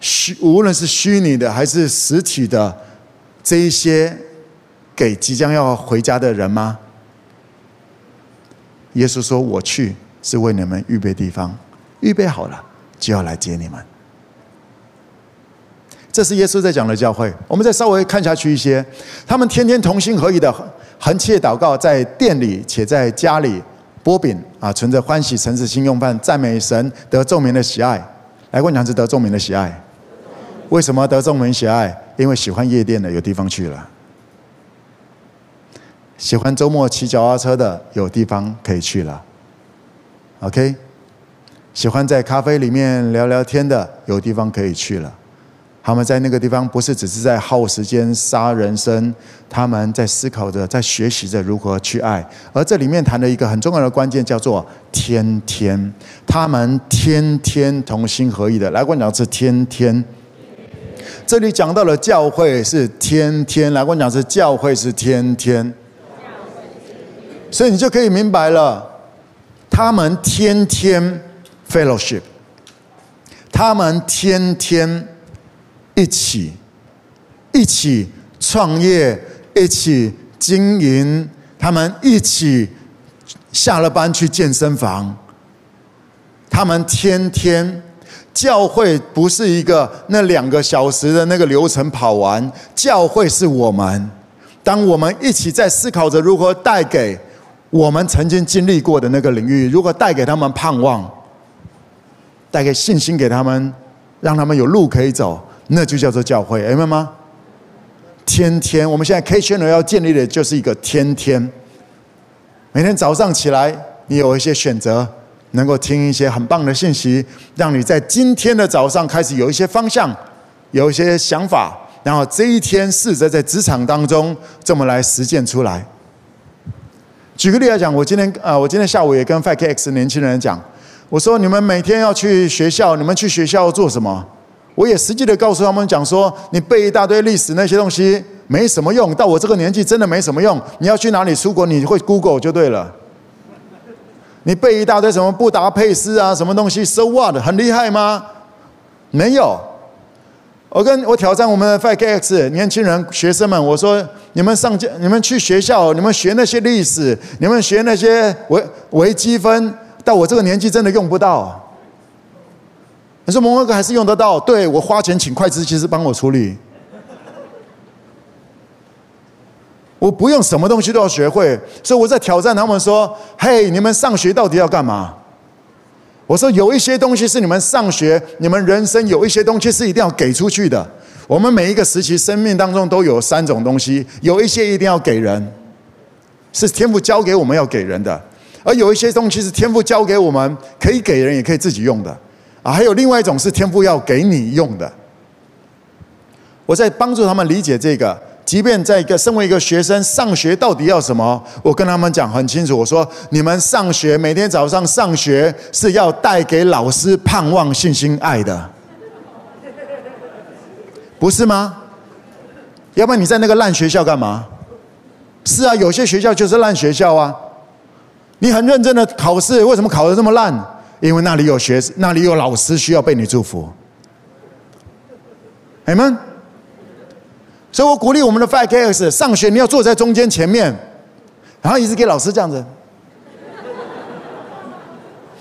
虚无论是虚拟的还是实体的，这一些给即将要回家的人吗？耶稣说：“我去是为你们预备地方，预备好了就要来接你们。”这是耶稣在讲的教会。我们再稍微看下去一些，他们天天同心合意的。恒切祷告，在店里且在家里擘饼啊，存着欢喜诚实心用饭，赞美神，得众民的喜爱。来过讲是得众民的喜爱。为什么得众民喜爱？因为喜欢夜店的有地方去了，喜欢周末骑脚踏车的有地方可以去了。OK，喜欢在咖啡里面聊聊天的有地方可以去了。他们在那个地方不是只是在耗时间、杀人生，他们在思考着、在学习着如何去爱。而这里面谈的一个很重要的关键叫做“天天”，他们天天同心合意的。来，我讲是天天。这里讲到了教会是天天，来，我讲是教会是天天。所以你就可以明白了，他们天天 fellowship，他们天天。一起，一起创业，一起经营。他们一起下了班去健身房。他们天天教会不是一个那两个小时的那个流程跑完，教会是我们。当我们一起在思考着如何带给我们曾经经历过的那个领域，如果带给他们盼望，带给信心给他们，让他们有路可以走。那就叫做教会，明白吗？天天，我们现在 K channel 要建立的就是一个天天。每天早上起来，你有一些选择，能够听一些很棒的信息，让你在今天的早上开始有一些方向，有一些想法，然后这一天试着在职场当中这么来实践出来。举个例来讲，我今天啊，我今天下午也跟 5KX 年轻人讲，我说你们每天要去学校，你们去学校做什么？我也实际的告诉他们讲说，你背一大堆历史那些东西没什么用，到我这个年纪真的没什么用。你要去哪里出国，你会 Google 就对了。你背一大堆什么布达佩斯啊，什么东西，So what？很厉害吗？没有。我跟我挑战我们的 5KX 年轻人学生们，我说你们上你们去学校，你们学那些历史，你们学那些微微积分，到我这个年纪真的用不到。你说某个还是用得到？对，我花钱请会计师帮我处理，我不用什么东西都要学会，所以我在挑战他们说：“嘿，你们上学到底要干嘛？”我说：“有一些东西是你们上学，你们人生有一些东西是一定要给出去的。我们每一个时期生命当中都有三种东西，有一些一定要给人，是天赋教给我们要给人的；而有一些东西是天赋教给我们，可以给人，也可以自己用的。”啊，还有另外一种是天赋要给你用的。我在帮助他们理解这个即便在一个身为一个学生，上学到底要什么？我跟他们讲很清楚，我说你们上学每天早上上学是要带给老师盼望、信心、爱的，不是吗？要不然你在那个烂学校干嘛？是啊，有些学校就是烂学校啊。你很认真的考试，为什么考得这么烂？因为那里有学，那里有老师需要被你祝福。你们，所以我鼓励我们的 Five KX 上学，你要坐在中间前面，然后一直给老师这样子。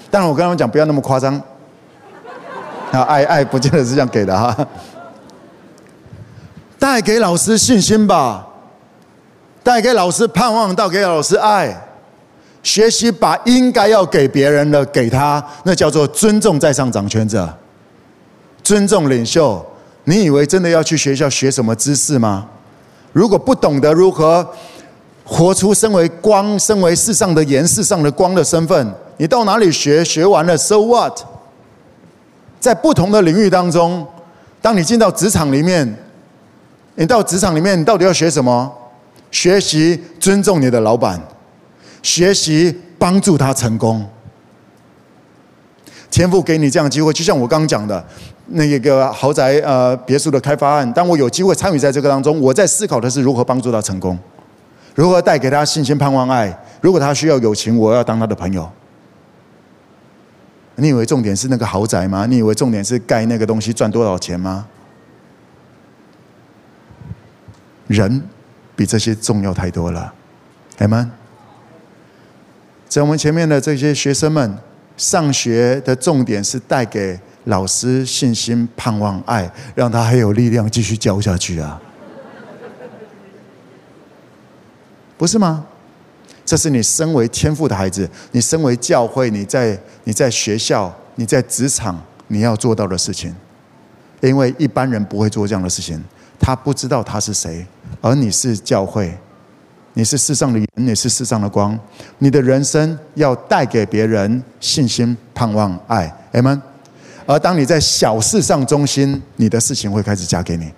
当然，我跟他们讲不要那么夸张。啊，爱爱不见得是这样给的哈。带给老师信心吧，带给老师盼望，到给老师爱。学习把应该要给别人的给他，那叫做尊重在上掌权者，尊重领袖。你以为真的要去学校学什么知识吗？如果不懂得如何活出身为光、身为世上的盐、世上的光的身份，你到哪里学？学完了，so what？在不同的领域当中，当你进到职场里面，你到职场里面，你到底要学什么？学习尊重你的老板，学习帮助他成功。天父给你这样的机会，就像我刚刚讲的。那一个豪宅呃别墅的开发案，当我有机会参与在这个当中，我在思考的是如何帮助他成功，如何带给他信心、盼望、爱。如果他需要友情，我要当他的朋友。你以为重点是那个豪宅吗？你以为重点是盖那个东西赚多少钱吗？人比这些重要太多了，阿们。在我们前面的这些学生们，上学的重点是带给。老师信心、盼望、爱，让他还有力量继续教下去啊！不是吗？这是你身为天赋的孩子，你身为教会，你在你在学校，你在职场，你要做到的事情。因为一般人不会做这样的事情，他不知道他是谁，而你是教会，你是世上的盐，你是世上的光，你的人生要带给别人信心、盼望、爱。阿们。而当你在小事上忠心，你的事情会开始嫁给你。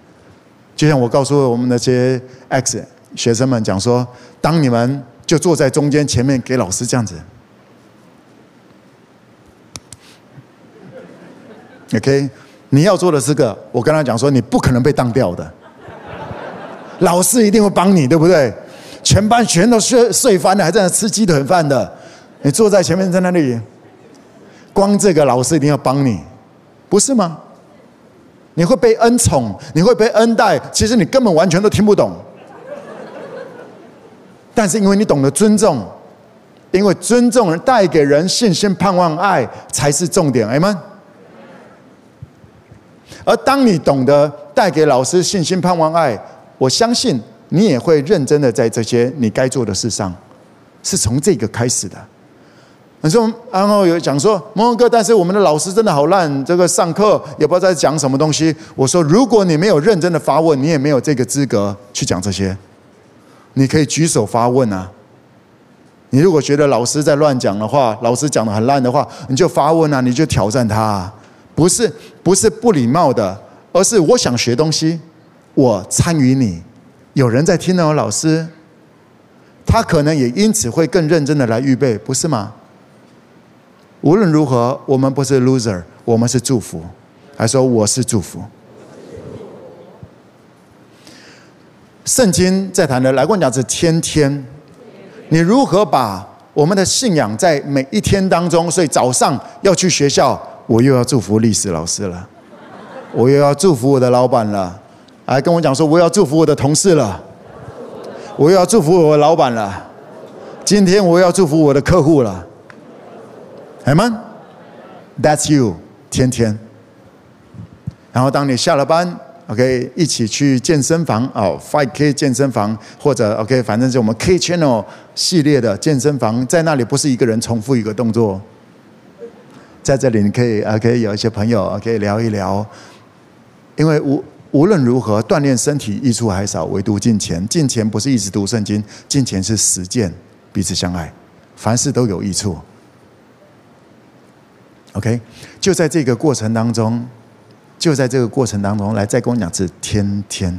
就像我告诉我们那些 X 学生们讲说，当你们就坐在中间前面给老师这样子，OK，你要做的是个，我跟他讲说，你不可能被当掉的，老师一定会帮你，对不对？全班全都睡睡翻了，还在那吃鸡腿饭的，你坐在前面在那里，光这个老师一定要帮你。不是吗？你会被恩宠，你会被恩待，其实你根本完全都听不懂。但是因为你懂得尊重，因为尊重人带给人信心、盼望、爱才是重点，哎们。而当你懂得带给老师信心、盼望、爱，我相信你也会认真的在这些你该做的事上，是从这个开始的。你说，然后有讲说，蒙哥，但是我们的老师真的好烂，这个上课也不知道在讲什么东西。我说，如果你没有认真的发问，你也没有这个资格去讲这些。你可以举手发问啊。你如果觉得老师在乱讲的话，老师讲的很烂的话，你就发问啊，你就挑战他啊。不是不是不礼貌的，而是我想学东西，我参与你，有人在听哦，老师，他可能也因此会更认真的来预备，不是吗？无论如何，我们不是 loser，我们是祝福。还说我是祝福。圣经在谈的，来跟我讲是天天。你如何把我们的信仰在每一天当中？所以早上要去学校，我又要祝福历史老师了，我又要祝福我的老板了，还跟我讲说我要祝福我的同事了，我又要祝福我的老板了。今天我要祝福我的客户了。Amen? That's you，天天。然后当你下了班，OK，一起去健身房哦，Five K 健身房，或者 OK，反正是我们 K Channel 系列的健身房，在那里不是一个人重复一个动作，在这里你可以 OK 有一些朋友 OK 聊一聊，因为无无论如何锻炼身体益处还少，唯独进钱。进钱不是一直读圣经，进钱是实践彼此相爱，凡事都有益处。OK，就在这个过程当中，就在这个过程当中，来再跟我讲是天天，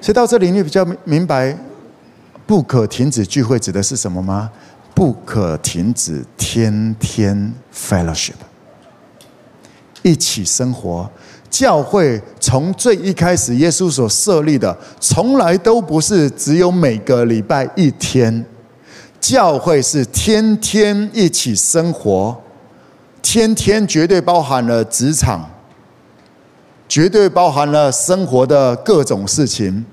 所以到这里，你比较明白，不可停止聚会指的是什么吗？不可停止天天 fellowship，一起生活。教会从最一开始，耶稣所设立的，从来都不是只有每个礼拜一天。教会是天天一起生活，天天绝对包含了职场，绝对包含了生活的各种事情，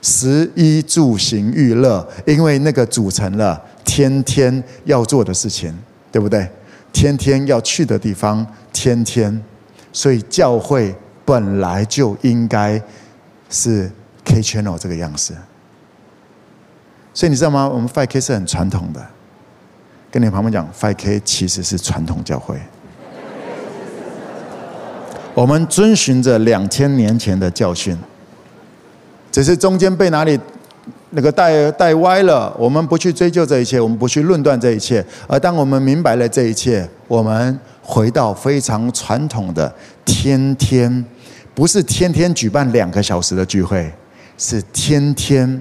食衣住行娱乐，因为那个组成了天天要做的事情，对不对？天天要去的地方，天天。所以教会本来就应该是 K Channel 这个样式。所以你知道吗？我们 Five K 是很传统的。跟你旁边讲，Five K 其实是传统教会。我们遵循着两千年前的教训，只是中间被哪里那个带带歪了。我们不去追究这一切，我们不去论断这一切。而当我们明白了这一切，我们。回到非常传统的天天，不是天天举办两个小时的聚会，是天天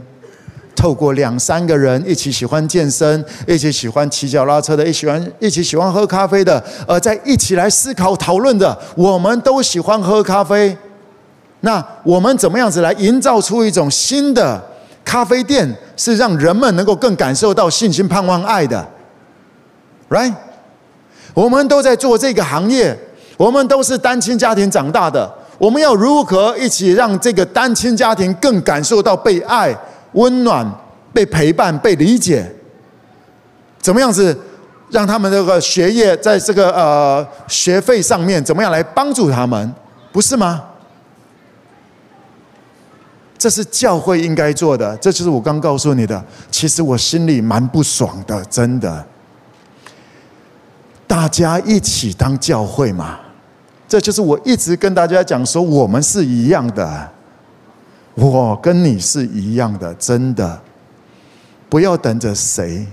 透过两三个人一起喜欢健身、一起喜欢骑脚踏车的、一起喜欢一起喜欢喝咖啡的，而在一起来思考讨论的。我们都喜欢喝咖啡，那我们怎么样子来营造出一种新的咖啡店，是让人们能够更感受到信心、盼望、爱的，right？我们都在做这个行业，我们都是单亲家庭长大的。我们要如何一起让这个单亲家庭更感受到被爱、温暖、被陪伴、被理解？怎么样子让他们这个学业在这个呃学费上面怎么样来帮助他们？不是吗？这是教会应该做的。这就是我刚告诉你的。其实我心里蛮不爽的，真的。大家一起当教会嘛，这就是我一直跟大家讲说，我们是一样的，我跟你是一样的，真的。不要等着谁，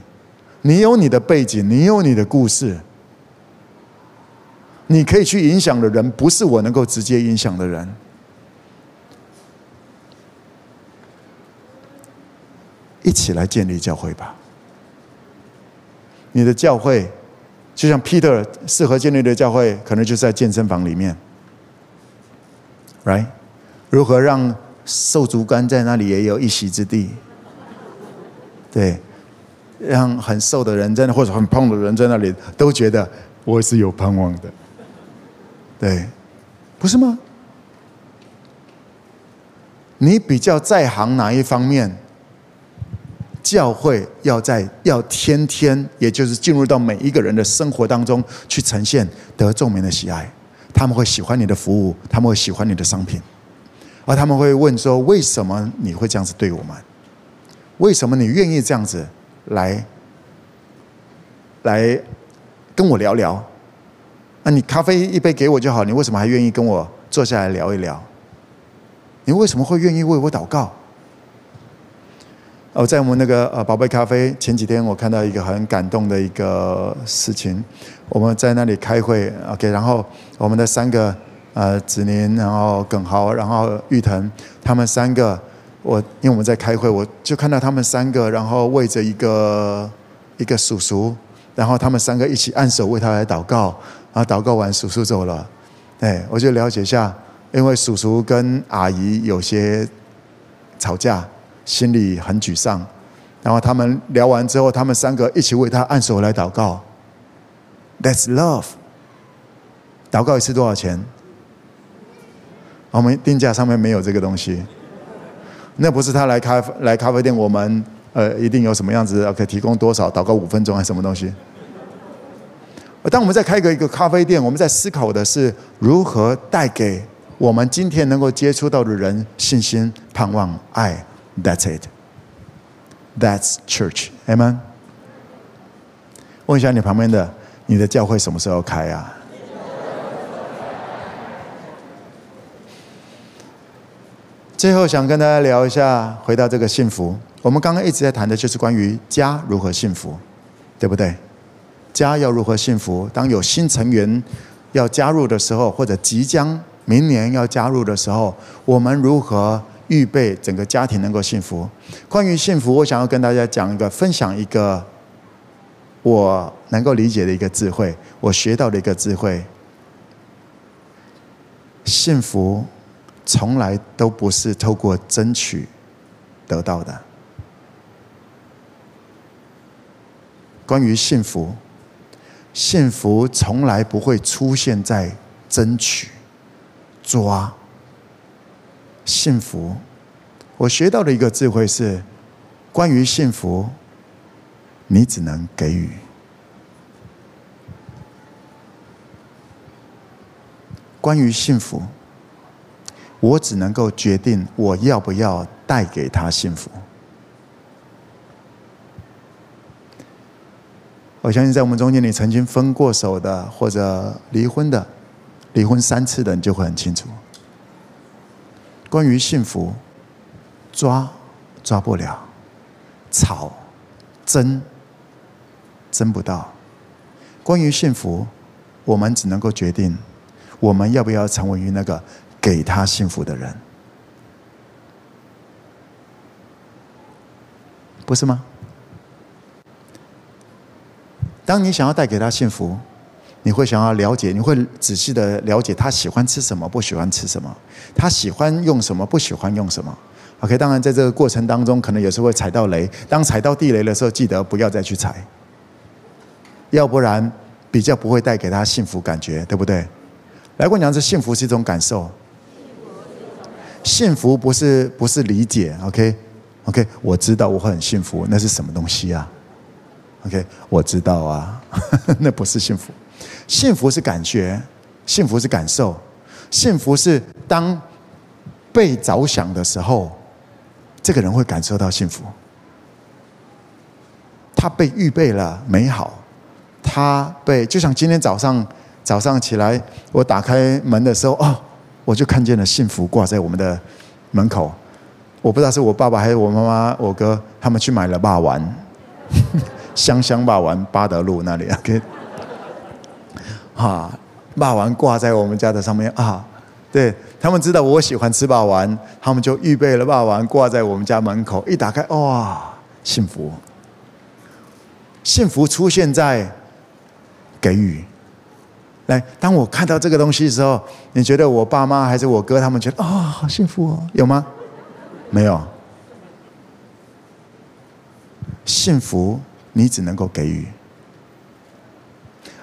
你有你的背景，你有你的故事，你可以去影响的人，不是我能够直接影响的人。一起来建立教会吧，你的教会。就像 Peter 适合建立的教会，可能就是在健身房里面，right？如何让瘦竹竿在那里也有一席之地？对，让很瘦的人在那，或者很胖的人在那里，都觉得我是有盼望的，对，不是吗？你比较在行哪一方面？教会要在要天天，也就是进入到每一个人的生活当中去呈现得众民的喜爱。他们会喜欢你的服务，他们会喜欢你的商品，而他们会问说：为什么你会这样子对我们？为什么你愿意这样子来来跟我聊聊？那你咖啡一杯给我就好，你为什么还愿意跟我坐下来聊一聊？你为什么会愿意为我祷告？哦，在我们那个呃宝贝咖啡前几天，我看到一个很感动的一个事情。我们在那里开会，OK，然后我们的三个呃子宁，然后耿豪，然后玉腾，他们三个，我因为我们在开会，我就看到他们三个，然后为着一个一个叔叔，然后他们三个一起按手为他来祷告，然后祷告完，叔叔走了。哎，我就了解一下，因为叔叔跟阿姨有些吵架。心里很沮丧，然后他们聊完之后，他们三个一起为他按手来祷告。That's love。祷告一次多少钱？我们定价上面没有这个东西。那不是他来咖来咖啡店，我们呃一定有什么样子可以提供多少？祷告五分钟还是什么东西？当我们在开个一个咖啡店，我们在思考的是如何带给我们今天能够接触到的人信心、盼望、爱。That's it. That's church. Amen. 问一下你旁边的，你的教会什么时候开啊？最后想跟大家聊一下，回到这个幸福。我们刚刚一直在谈的就是关于家如何幸福，对不对？家要如何幸福？当有新成员要加入的时候，或者即将明年要加入的时候，我们如何？预备整个家庭能够幸福。关于幸福，我想要跟大家讲一个，分享一个我能够理解的一个智慧，我学到的一个智慧。幸福从来都不是透过争取得到的。关于幸福，幸福从来不会出现在争取、抓。幸福，我学到的一个智慧是：关于幸福，你只能给予。关于幸福，我只能够决定我要不要带给他幸福。我相信，在我们中间，你曾经分过手的，或者离婚的，离婚三次的，你就会很清楚。关于幸福，抓抓不了，吵争争不到。关于幸福，我们只能够决定，我们要不要成为于那个给他幸福的人，不是吗？当你想要带给他幸福。你会想要了解，你会仔细的了解他喜欢吃什么，不喜欢吃什么，他喜欢用什么，不喜欢用什么。OK，当然在这个过程当中，可能有时候会踩到雷。当踩到地雷的时候，记得不要再去踩，要不然比较不会带给他幸福感觉，对不对？来过娘，这幸福是一种感受，幸福不是不是理解。OK，OK，我知道我会很幸福，那是什么东西啊？OK，我知道啊，那不是幸福。幸福是感觉，幸福是感受，幸福是当被着想的时候，这个人会感受到幸福。他被预备了美好，他被就像今天早上早上起来，我打开门的时候，哦，我就看见了幸福挂在我们的门口。我不知道是我爸爸还是我妈妈、我哥，他们去买了霸丸，香香霸丸，八德路那里，OK。哈，霸王挂在我们家的上面啊！对，他们知道我喜欢吃霸王，他们就预备了霸王挂在我们家门口。一打开，哇，幸福！幸福出现在给予。来，当我看到这个东西的时候，你觉得我爸妈还是我哥他们觉得啊、好幸福哦？有吗？没有。幸福，你只能够给予。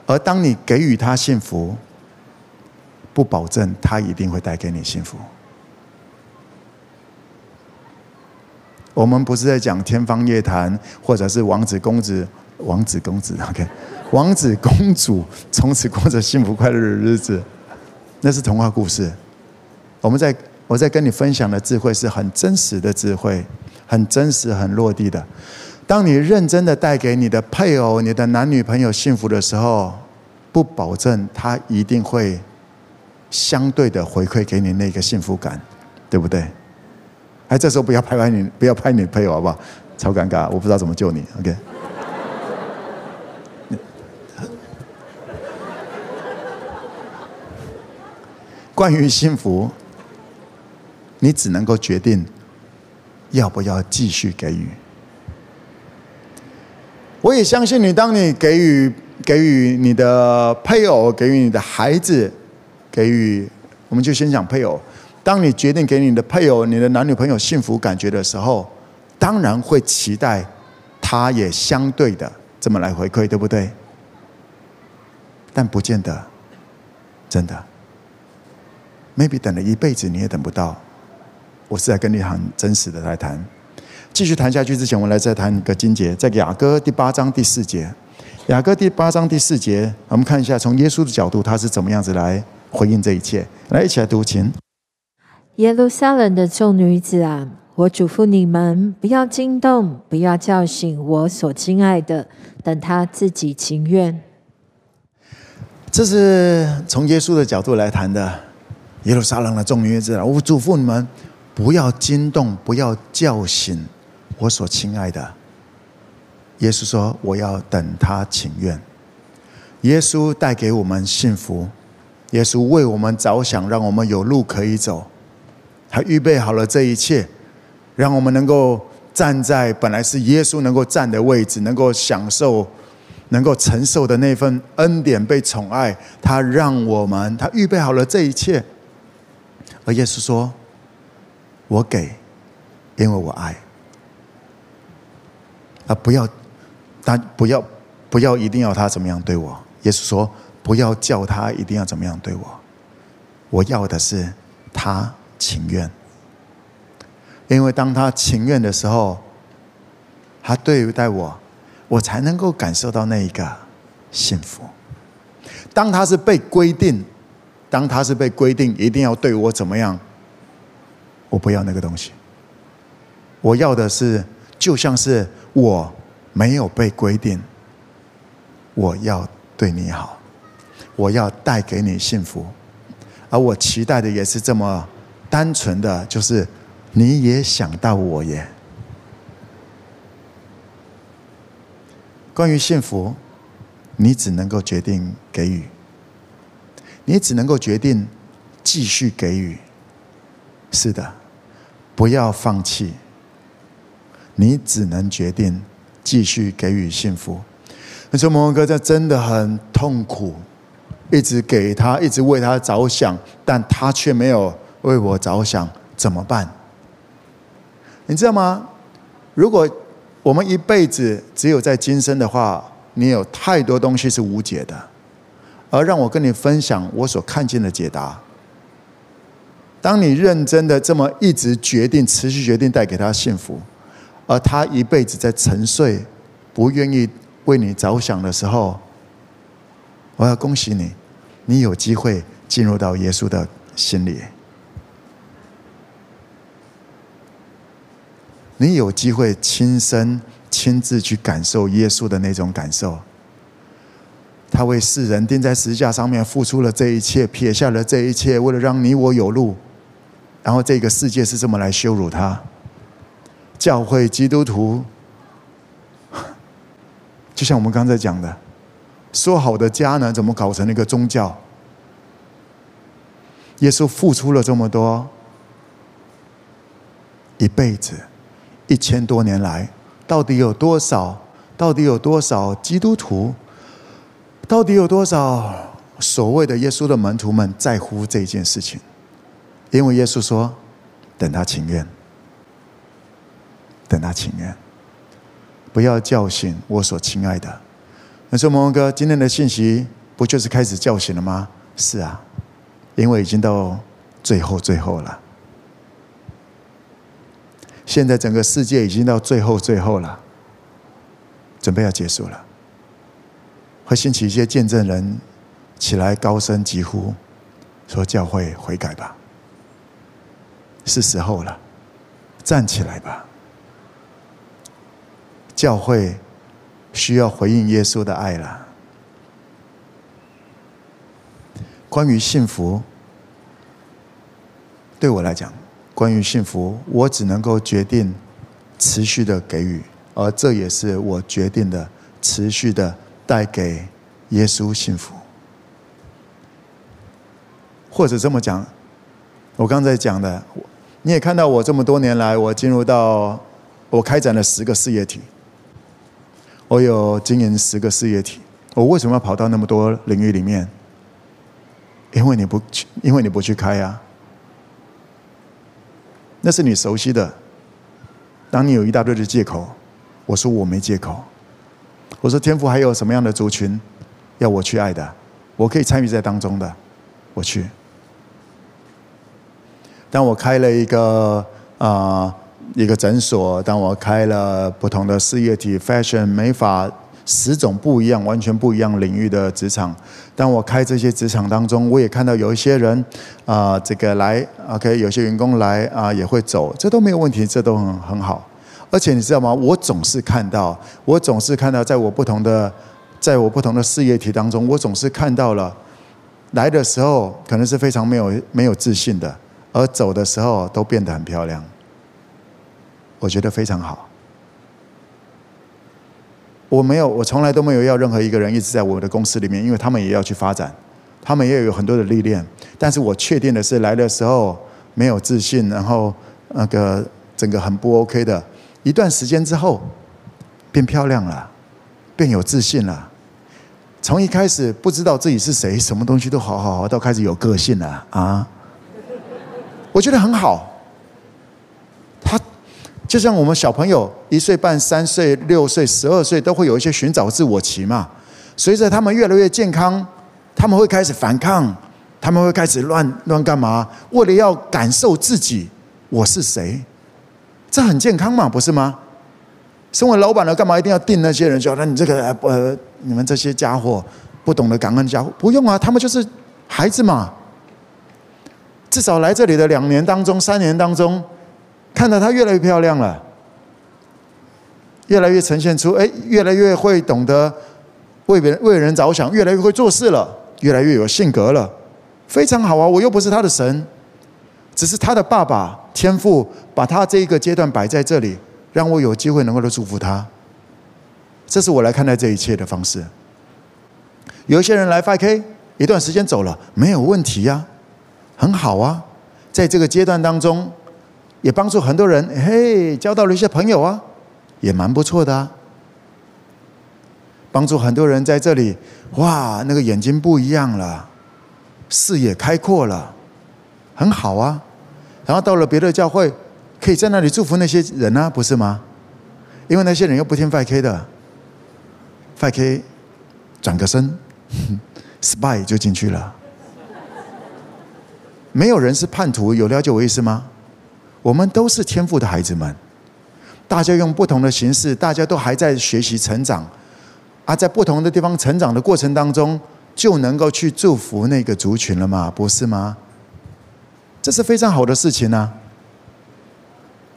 而当你给予他幸福，不保证他一定会带给你幸福。我们不是在讲天方夜谭，或者是王子公子、王子公子，OK，王子公主从此过着幸福快乐的日子，那是童话故事。我们在我在跟你分享的智慧是很真实的智慧，很真实、很落地的。当你认真的带给你的配偶、你的男女朋友幸福的时候，不保证他一定会相对的回馈给你那个幸福感，对不对？哎，这时候不要拍拍你，不要拍你配偶，好不好？超尴尬，我不知道怎么救你。OK。关于幸福，你只能够决定要不要继续给予。我也相信你，当你给予，给予你的配偶，给予你的孩子，给予，我们就先讲配偶。当你决定给你的配偶、你的男女朋友幸福感觉的时候，当然会期待他也相对的这么来回馈，对不对？但不见得，真的，maybe 等了一辈子你也等不到。我是在跟你很真实的来谈。继续谈下去之前，我们来再谈一个经节，在雅歌第八章第四节。雅歌第八章第四节，我们看一下从耶稣的角度，他是怎么样子来回应这一切。来，一起来读，请。耶路撒冷的众女子啊，我嘱咐你们，不要惊动，不要叫醒我所亲爱的，等他自己情愿。这是从耶稣的角度来谈的。耶路撒冷的众女子，我嘱咐你们，不要惊动，不要叫醒。我所亲爱的，耶稣说：“我要等他情愿。”耶稣带给我们幸福，耶稣为我们着想，让我们有路可以走。他预备好了这一切，让我们能够站在本来是耶稣能够站的位置，能够享受、能够承受的那份恩典，被宠爱。他让我们，他预备好了这一切。而耶稣说：“我给，因为我爱。”啊，不要，但不要，不要一定要他怎么样对我。耶稣说：“不要叫他一定要怎么样对我。我要的是他情愿，因为当他情愿的时候，他对待我，我才能够感受到那一个幸福。当他是被规定。”当他是被规定一定要对我怎么样，我不要那个东西。我要的是，就像是我没有被规定，我要对你好，我要带给你幸福，而我期待的也是这么单纯的，就是你也想到我耶。关于幸福，你只能够决定给予。你只能够决定继续给予，是的，不要放弃。你只能决定继续给予幸福。你说：“蒙哥，这真的很痛苦，一直给他，一直为他着想，但他却没有为我着想，怎么办？”你知道吗？如果我们一辈子只有在今生的话，你有太多东西是无解的。而让我跟你分享我所看见的解答。当你认真的这么一直决定、持续决定带给他幸福，而他一辈子在沉睡、不愿意为你着想的时候，我要恭喜你，你有机会进入到耶稣的心里，你有机会亲身、亲自去感受耶稣的那种感受。他为世人钉在十字架上面，付出了这一切，撇下了这一切，为了让你我有路。然后这个世界是这么来羞辱他。教会基督徒，就像我们刚才讲的，说好的家呢，怎么搞成了一个宗教？耶稣付出了这么多，一辈子，一千多年来，到底有多少？到底有多少基督徒？到底有多少所谓的耶稣的门徒们在乎这件事情？因为耶稣说：“等他情愿，等他情愿，不要叫醒我所亲爱的。”你说：“蒙蒙哥，今天的信息不就是开始叫醒了吗？”是啊，因为已经到最后最后了。现在整个世界已经到最后最后了，准备要结束了。会兴起一些见证人起来高声疾呼，说：“教会悔改吧，是时候了，站起来吧。教会需要回应耶稣的爱了。”关于幸福，对我来讲，关于幸福，我只能够决定持续的给予，而这也是我决定的持续的。带给耶稣幸福，或者这么讲，我刚才讲的，你也看到我这么多年来，我进入到我开展了十个事业体，我有经营十个事业体，我为什么要跑到那么多领域里面？因为你不去，因为你不去开呀，那是你熟悉的。当你有一大堆的借口，我说我没借口。我说天父还有什么样的族群要我去爱的？我可以参与在当中的，我去。当我开了一个啊、一个诊所，当我开了不同的事业体，fashion 美发十种不一样、完全不一样领域的职场。当我开这些职场当中，我也看到有一些人啊、这个来 OK，有些员工来啊、也会走，这都没有问题，这都很很好。而且你知道吗？我总是看到，我总是看到，在我不同的，在我不同的事业体当中，我总是看到了，来的时候可能是非常没有没有自信的，而走的时候都变得很漂亮。我觉得非常好。我没有，我从来都没有要任何一个人一直在我的公司里面，因为他们也要去发展，他们也有很多的历练。但是我确定的是，来的时候没有自信，然后那个整个很不 OK 的，一段时间之后变漂亮了，变有自信了。从一开始不知道自己是谁，什么东西都好好好，到开始有个性了啊！我觉得很好。他就像我们小朋友一岁半、三岁、六岁、十二岁，都会有一些寻找自我期嘛。随着他们越来越健康，他们会开始反抗，他们会开始乱乱干嘛？为了要感受自己，我是谁？这很健康嘛，不是吗？身为老板的，干嘛一定要定那些人？说那你这个呃，你们这些家伙不懂得感恩家伙，不用啊，他们就是孩子嘛。至少来这里的两年当中、三年当中，看到他越来越漂亮了，越来越呈现出哎，越来越会懂得。为别人为人着想，越来越会做事了，越来越有性格了，非常好啊！我又不是他的神，只是他的爸爸天父把他这一个阶段摆在这里，让我有机会能够来祝福他。这是我来看待这一切的方式。有一些人来 5K，一段时间走了，没有问题呀，很好啊。在这个阶段当中，也帮助很多人，嘿，交到了一些朋友啊，也蛮不错的啊。帮助很多人在这里，哇，那个眼睛不一样了，视野开阔了，很好啊。然后到了别的教会，可以在那里祝福那些人啊，不是吗？因为那些人又不听 5K 的，5K 转个身，spy 就进去了。没有人是叛徒，有了解我意思吗？我们都是天赋的孩子们，大家用不同的形式，大家都还在学习成长。而、啊、在不同的地方成长的过程当中，就能够去祝福那个族群了吗？不是吗？这是非常好的事情呢、啊。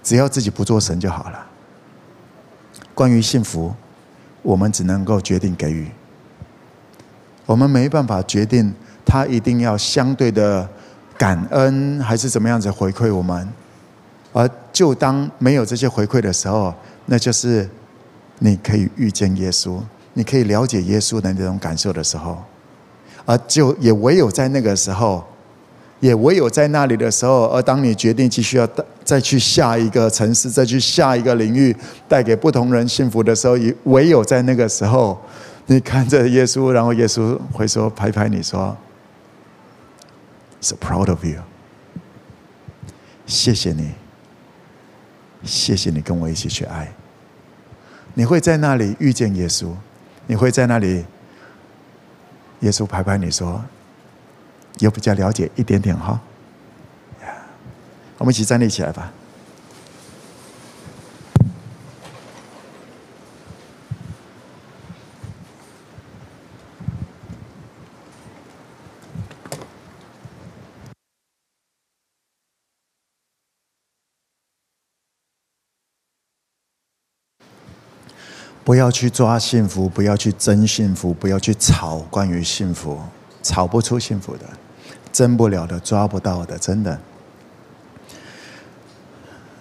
只要自己不做神就好了。关于幸福，我们只能够决定给予，我们没办法决定他一定要相对的感恩还是怎么样子回馈我们。而就当没有这些回馈的时候，那就是你可以遇见耶稣。你可以了解耶稣的那种感受的时候，而就也唯有在那个时候，也唯有在那里的时候，而当你决定继续要再去下一个城市，再去下一个领域，带给不同人幸福的时候，也唯有在那个时候，你看着耶稣，然后耶稣会说，拍拍你说，So proud of you，谢谢你，谢谢你跟我一起去爱，你会在那里遇见耶稣。你会在那里，耶稣拍拍你说，有比较了解一点点哈。我们一起站立起来吧。不要去抓幸福，不要去争幸福，不要去吵关于幸福，吵不出幸福的，争不了的，抓不到的，真的，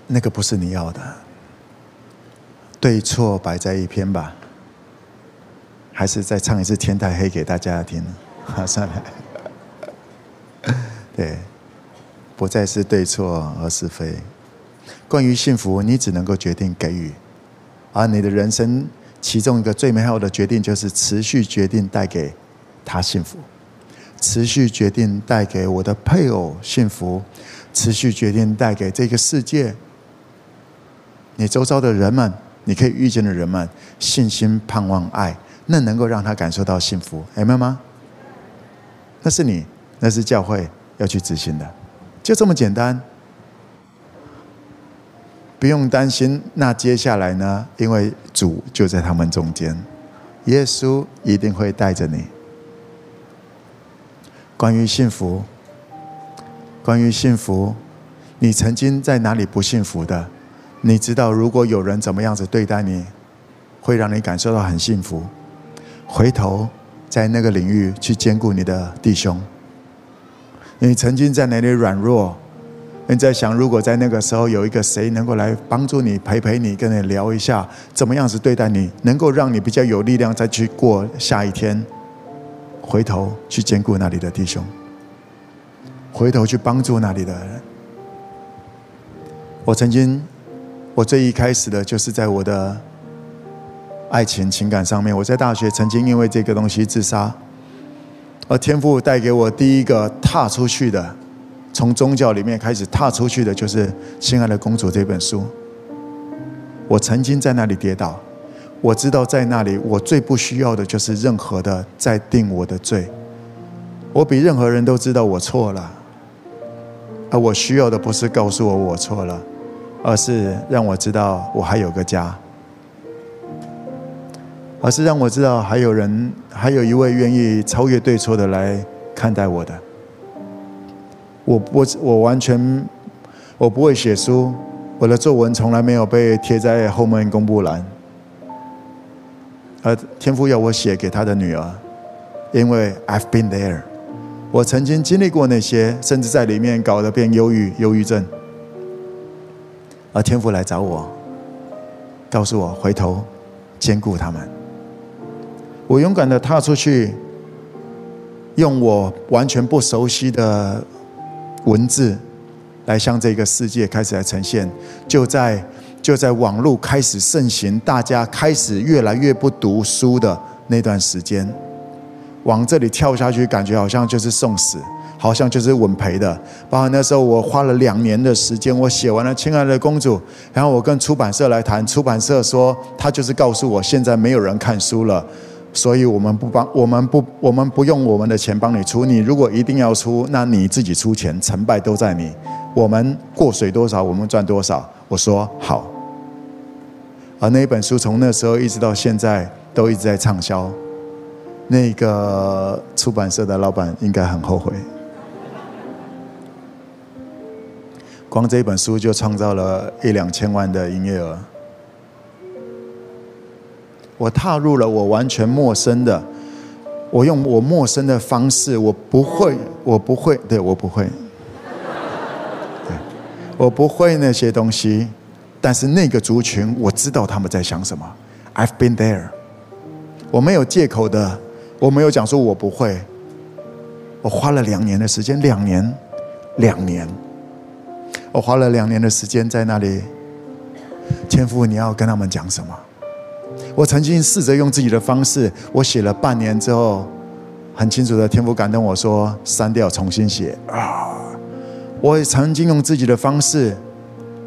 那个不是你要的。对错摆在一边吧，还是再唱一次《天太黑》给大家听。好，算了。对，不再是对错，而是非。关于幸福，你只能够决定给予，而你的人生。其中一个最美好的决定，就是持续决定带给他幸福，持续决定带给我的配偶幸福，持续决定带给这个世界，你周遭的人们，你可以遇见的人们，信心、盼望、爱，那能够让他感受到幸福，明白吗？那是你，那是教会要去执行的，就这么简单。不用担心，那接下来呢？因为主就在他们中间，耶稣一定会带着你。关于幸福，关于幸福，你曾经在哪里不幸福的？你知道，如果有人怎么样子对待你，会让你感受到很幸福。回头在那个领域去兼顾你的弟兄。你曾经在哪里软弱？你在想，如果在那个时候有一个谁能够来帮助你、陪陪你、跟你聊一下，怎么样子对待你，能够让你比较有力量再去过下一天，回头去兼顾那里的弟兄，回头去帮助那里的人，我曾经，我最一开始的就是在我的爱情情感上面。我在大学曾经因为这个东西自杀，而天父带给我第一个踏出去的，从宗教里面开始踏出去的，就是《亲爱的公主》这本书。我曾经在那里跌倒，我知道在那里，我最不需要的就是任何的在定我的罪。我比任何人都知道我错了，而我需要的不是告诉我我错了，而是让我知道我还有个家，而是让我知道还有人，还有一位愿意超越对错的来看待我的。我不，我完全，我不会写书，我的作文从来没有被贴在后面公布栏，而天父要我写给他的女儿，因为 I've been there。我曾经经历过那些，甚至在里面搞得变忧郁、忧郁症，而天父来找我，告诉我回头兼顾他们。我勇敢的踏出去，用我完全不熟悉的文字，来向这个世界开始来呈现。就在就在网络开始盛行，大家开始越来越不读书的那段时间。往这里跳下去，感觉好像就是送死，好像就是稳赔的。包括那时候，我花了两年的时间，我写完了《亲爱的公主》，然后我跟出版社来谈，出版社说他就是告诉我，现在没有人看书了，所以我们不帮，我们不，我们不用我们的钱帮你出。你如果一定要出，那你自己出钱，成败都在你。我们过水多少，我们赚多少。我说好。而那一本书从那时候一直到现在，都一直在畅销。那个出版社的老板应该很后悔，光这一本书就创造了一两千万的营业额。我踏入了我完全陌生的，我用我陌生的方式，我不会，我不会，对，我不会，我不会那些东西，但是那个族群，我知道他们在想什么。I've been there，我没有借口的。我没有讲说我不会，我花了两年的时间，两年，两年，我花了两年的时间在那里。天父，你要跟他们讲什么？我曾经试着用自己的方式，我写了半年之后，很清楚的天父感动我说删掉，重新写啊！我也曾经用自己的方式，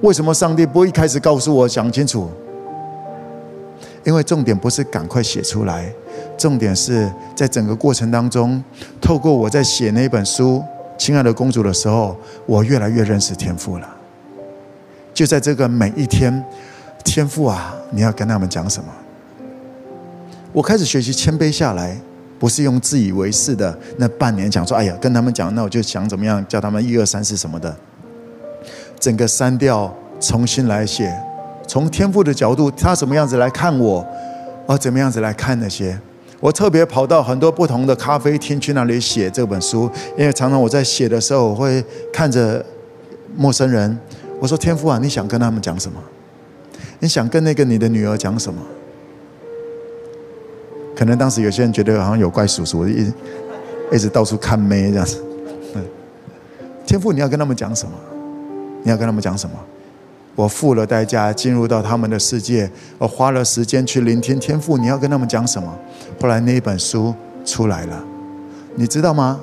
为什么上帝不一开始告诉我讲清楚？因为重点不是赶快写出来。重点是在整个过程当中，透过我在写那本书《亲爱的公主》的时候，我越来越认识天父了。就在这个每一天，天父啊，你要跟他们讲什么？我开始学习谦卑下来，不是用自以为是的那半年讲说：“哎呀，跟他们讲，那我就想怎么样，叫他们一二三四什么的。”整个删掉，重新来写，从天赋的角度，他怎么样子来看我，我怎么样子来看那些。我特别跑到很多不同的咖啡厅去那里写这本书，因为常常我在写的时候，我会看着陌生人，我说：“天父啊，你想跟他们讲什么？你想跟那个你的女儿讲什么？”可能当时有些人觉得好像有怪叔叔，一直一直到处看妹这样子。天父，你要跟他们讲什么？你要跟他们讲什么？我付了代价进入到他们的世界，我花了时间去聆听天父，你要跟他们讲什么？后来那一本书出来了，你知道吗？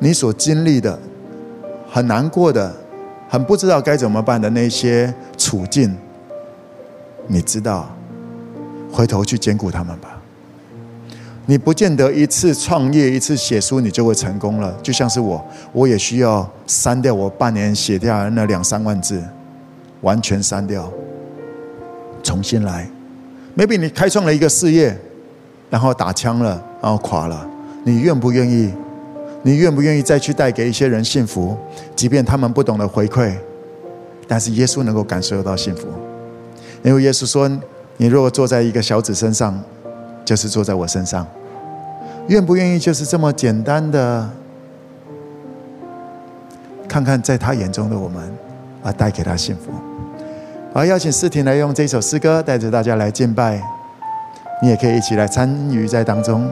你所经历的很难过的、很不知道该怎么办的那些处境，你知道，回头去兼顾他们吧。你不见得一次创业、一次写书，你就会成功了。就像是我，我也需要删掉我半年写掉那两三万字。完全删掉，重新来。Maybe 你开创了一个事业，然后打枪了，然后垮了。你愿不愿意？你愿不愿意再去带给一些人幸福？即便他们不懂得回馈，但是耶稣能够感受到幸福。因为耶稣说：“你如果坐在一个小子身上，就是坐在我身上。”愿不愿意？就是这么简单的，看看在他眼中的我们，而带给他幸福。好，邀请诗婷来用这首诗歌带着大家来敬拜，你也可以一起来参与在当中。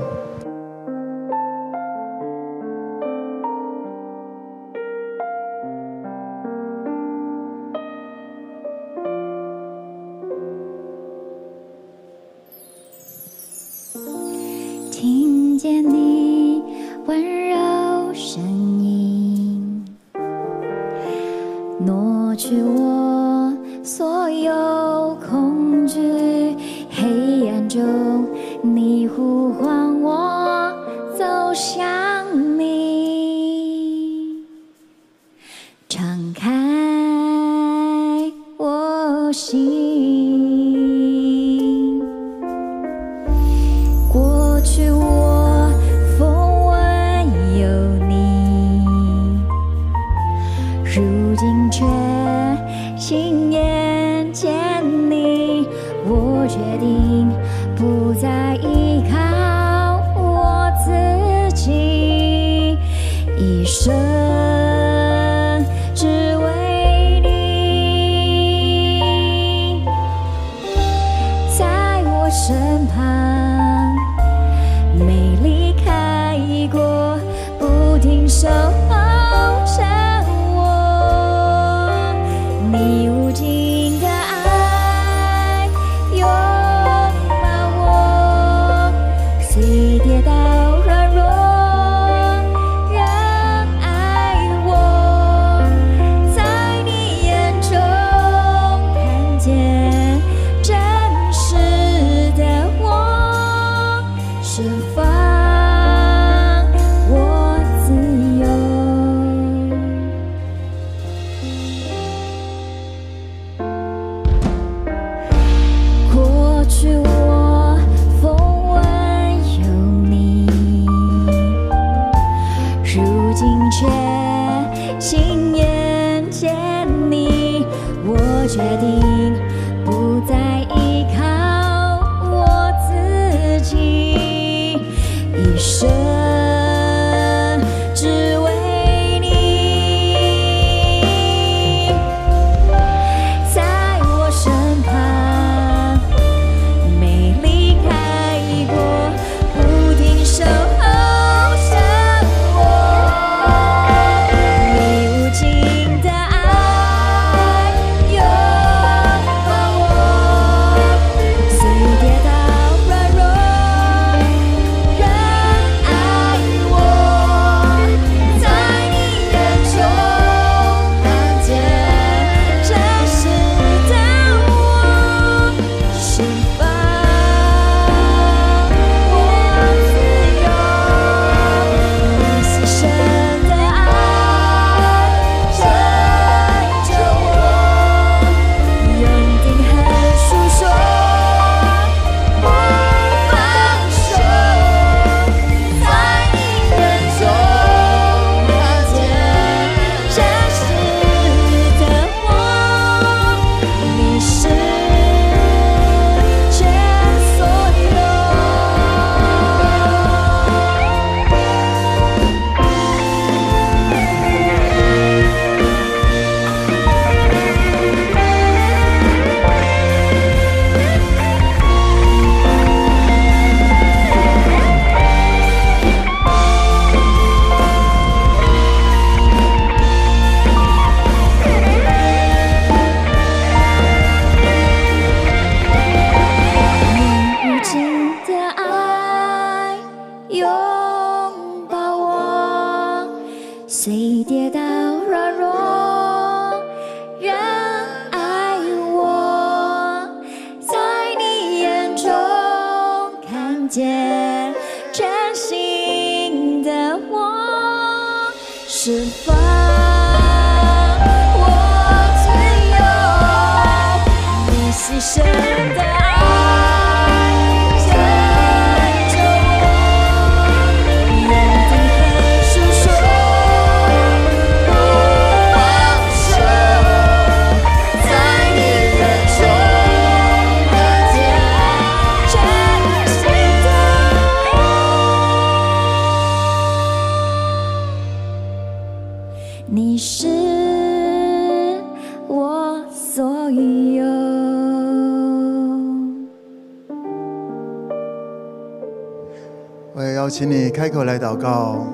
开口来祷告。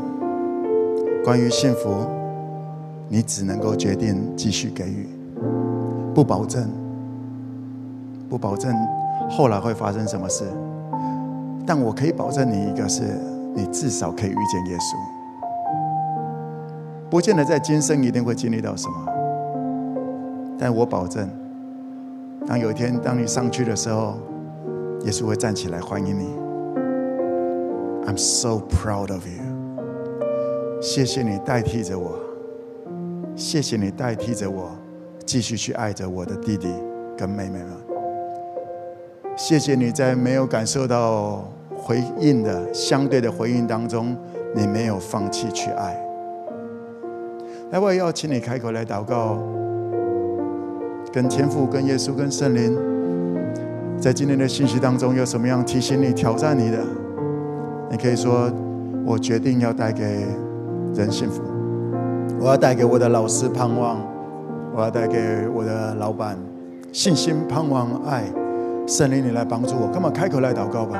关于幸福你只能够决定继续给予。不保证不保证后来会发生什么事。但我可以保证你一个是你至少可以遇见耶稣。不见得在今生一定会经历到什么。但我保证当有一天当你上去的时候耶稣会站起来欢迎你。I'm so proud of you。谢谢你代替着我，谢谢你代替着我，继续去爱着我的弟弟跟妹妹们。谢谢你在没有感受到回应的相对的回应当中，你没有放弃去爱。那我也要请你开口来祷告，跟天父、跟耶稣、跟圣灵，在今天的信息当中有什么样提醒你、挑战你的？你可以说：“我决定要带给人幸福，我要带给我的老师盼望，我要带给我的老板信心、盼望、爱。圣灵，你来帮助我，干嘛开口来祷告吧。”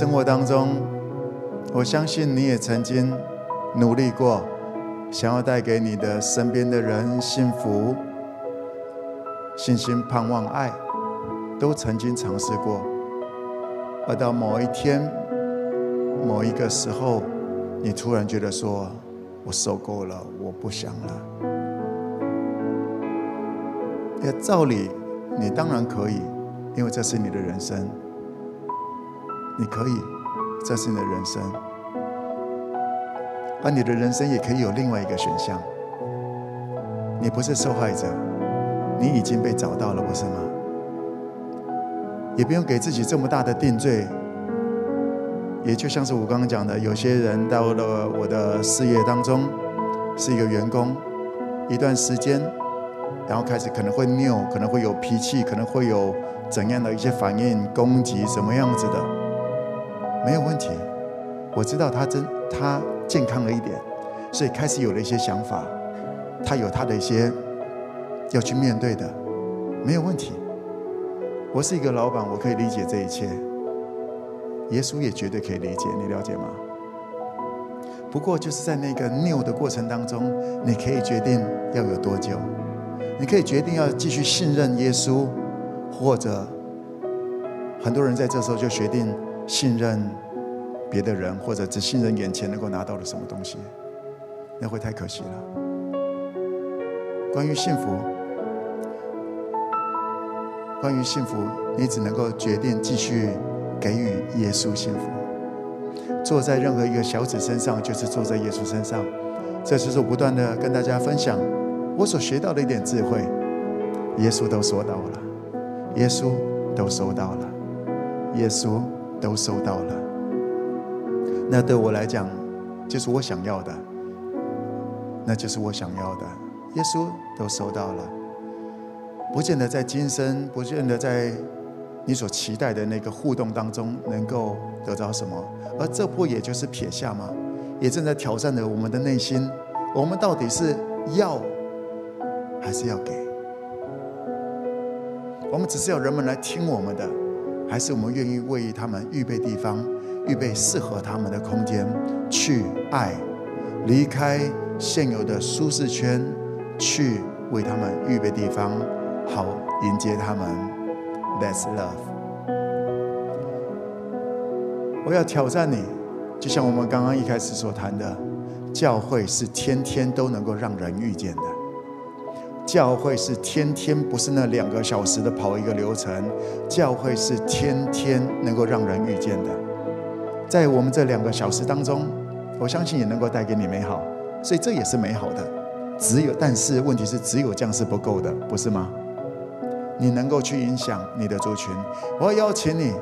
生活当中，我相信你也曾经努力过，想要带给你的身边的人幸福、信心、盼望、爱，都曾经尝试过。而到某一天、某一个时候，你突然觉得说：“我受够了，我不想了。”也照理，你当然可以，因为这是你的人生。你可以，这是你的人生。而你的人生也可以有另外一个选项。你不是受害者，你已经被找到了，不是吗？也不用给自己这么大的定罪。也就像是我刚刚讲的，有些人到了我的事业当中，是一个员工，一段时间，然后开始可能会拗，可能会有脾气，可能会有怎样的一些反应、攻击，什么样子的，没有问题。我知道他真他健康了一点，所以开始有了一些想法，他有他的一些要去面对的，没有问题。我是一个老板，我可以理解这一切。耶稣也绝对可以理解，你了解吗？不过就是在那个拗的过程当中，你可以决定要有多久，你可以决定要继续信任耶稣，或者很多人在这时候就决定信任别的人，或者只信任眼前能够拿到的什么东西，那会太可惜了。关于幸福。关于幸福，你只能够决定继续给予耶稣幸福。坐在任何一个小子身上，就是坐在耶稣身上。这就是我不断的跟大家分享我所学到的一点智慧。耶稣都说到了，耶稣都收到了，耶稣都收到了。那对我来讲，就是我想要的，那就是我想要的。耶稣都收到了。不见得在今生，不见得在你所期待的那个互动当中能够得到什么，而这不也就是撇下吗？也正在挑战着我们的内心，我们到底是要还是要给？我们只是要人们来听我们的，还是我们愿意为他们预备地方，预备适合他们的空间，去爱，离开现有的舒适圈，去为他们预备地方？好，迎接他们。That's love。我要挑战你，就像我们刚刚一开始所谈的，教会是天天都能够让人遇见的。教会是天天不是那两个小时的跑一个流程，教会是天天能够让人遇见的。在我们这两个小时当中，我相信也能够带给你美好，所以这也是美好的。只有，但是问题是，只有这样是不够的，不是吗？你能够去影响你的族群，我要邀请你，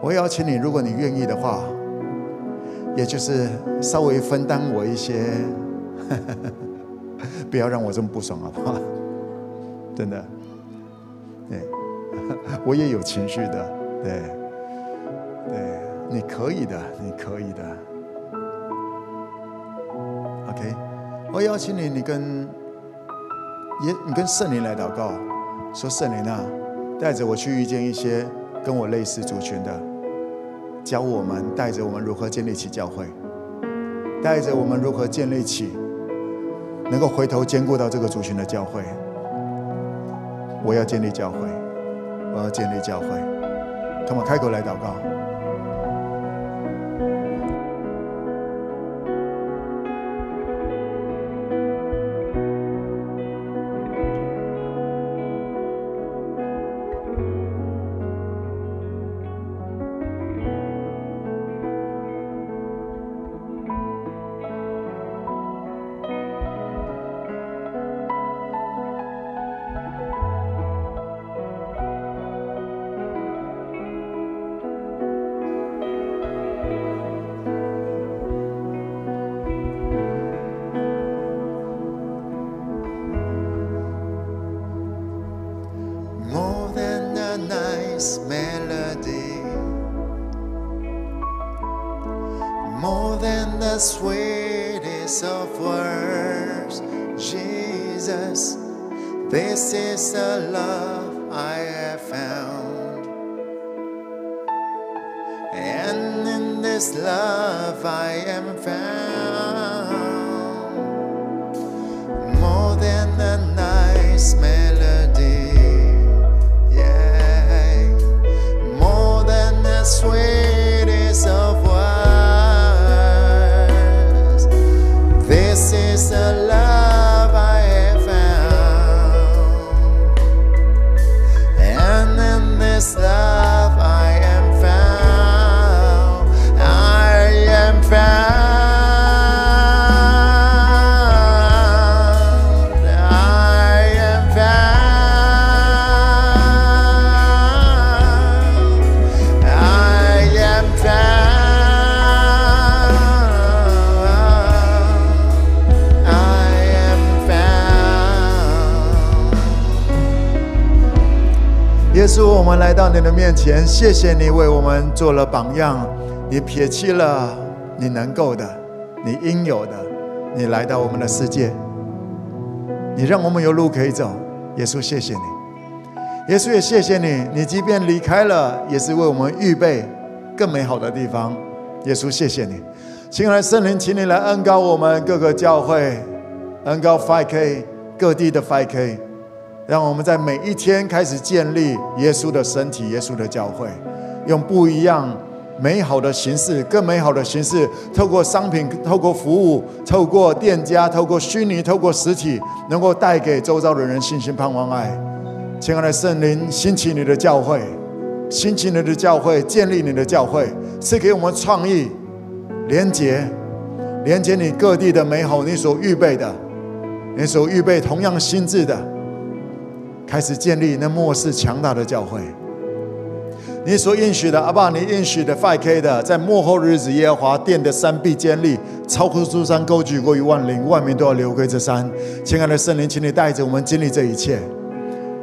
我要邀请你，如果你愿意的话，也就是稍微分担我一些，不要让我这么不爽好不好？真的，对，我也有情绪的，对，对，你可以的，你可以的，OK，我邀请你，你跟耶，你跟圣灵来祷告。说圣灵啊，带着我去遇见一些跟我类似族群的，教我们，带着我们如何建立起教会，带着我们如何建立起能够回头兼顾到这个族群的教会。我要建立教会，我要建立教会，他们开口来祷告。前，谢谢你为我们做了榜样，你撇弃了你能够的，你应有的，你来到我们的世界，你让我们有路可以走。耶稣，谢谢你。耶稣也谢谢你，你即便离开了，也是为我们预备更美好的地方。耶稣，谢谢你，亲爱的圣灵，请你来恩膏我们各个教会，恩膏 5K 各地的 5K，让我们在每一天开始建立耶稣的身体、耶稣的教会，用不一样美好的形式、更美好的形式，透过商品、透过服务、透过店家、透过虚拟、透过实体，能够带给周遭的人信心、盼望、爱。亲爱的圣灵，兴起你的教会，兴起你的教会，建立你的教会，赐给我们创意、连结，连接你各地的美好，你所预备的，你所预备同样心智的，开始建立那末世强大的教会。你所应许的，阿爸，你应许的 5K 的，在末后日子，耶和华殿的山必坚立，超过诸山，高举过于万灵，万民都要流归这山。亲爱的圣灵，请你带着我们经历这一切。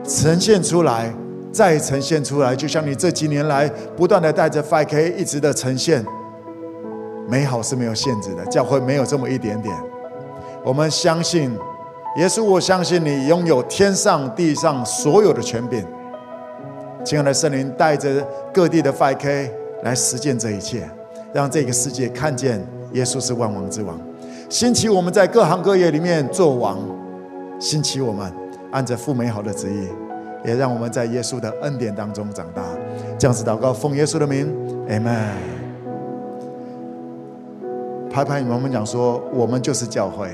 呈现出来，再呈现出来，就像你这几年来不断的带着 5K 一直的呈现，美好是没有限制的，教会没有这么一点点。我们相信耶稣，我相信你拥有天上地上所有的权柄。亲爱的圣灵，带着各地的 FK 来实践这一切，让这个世界看见耶稣是万王之王。兴起我们在各行各业里面做王，兴起我们。按着父美好的旨意，也让我们在耶稣的恩典当中长大。这样子祷告，奉耶稣的名，Amen。拍拍你们，我们讲说，我们就是教会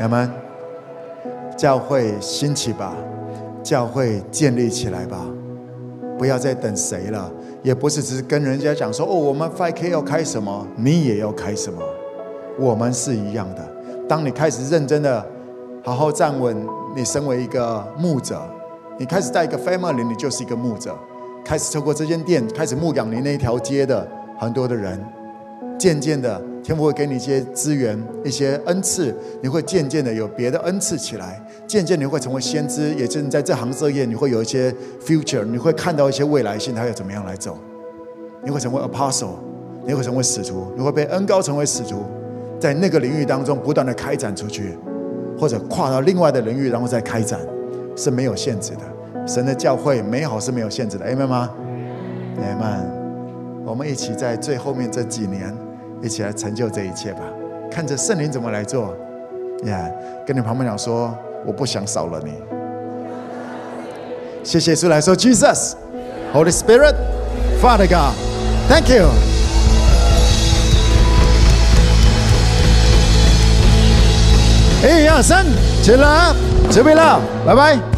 ，Amen。教会兴起吧，教会建立起来吧，不要再等谁了，也不是只是跟人家讲说，哦，我们 5K 要开什么，你也要开什么，我们是一样的。当你开始认真的。好好站稳。你身为一个牧者，你开始在一个 family，你就是一个牧者。开始透过这间店，开始牧养你那一条街的很多的人。渐渐的，天父会给你一些资源、一些恩赐，你会渐渐的有别的恩赐起来。渐渐你会成为先知，也正在这行这业，你会有一些 future，你会看到一些未来性，他要怎么样来走。你会成为 apostle，你会成为使徒，你会被恩膏成为使徒，在那个领域当中不断的开展出去。或者跨到另外的领域，然后再开展，是没有限制的。神的教会美好是没有限制的，Amen 吗？Amen。我们一起在最后面这几年，一起来成就这一切吧。看着圣灵怎么来做呀跟你旁边讲说，我不想少了你。谢谢主来说，Jesus，Holy Spirit，Father God，Thank you。一二三，起来，准备了，拜拜。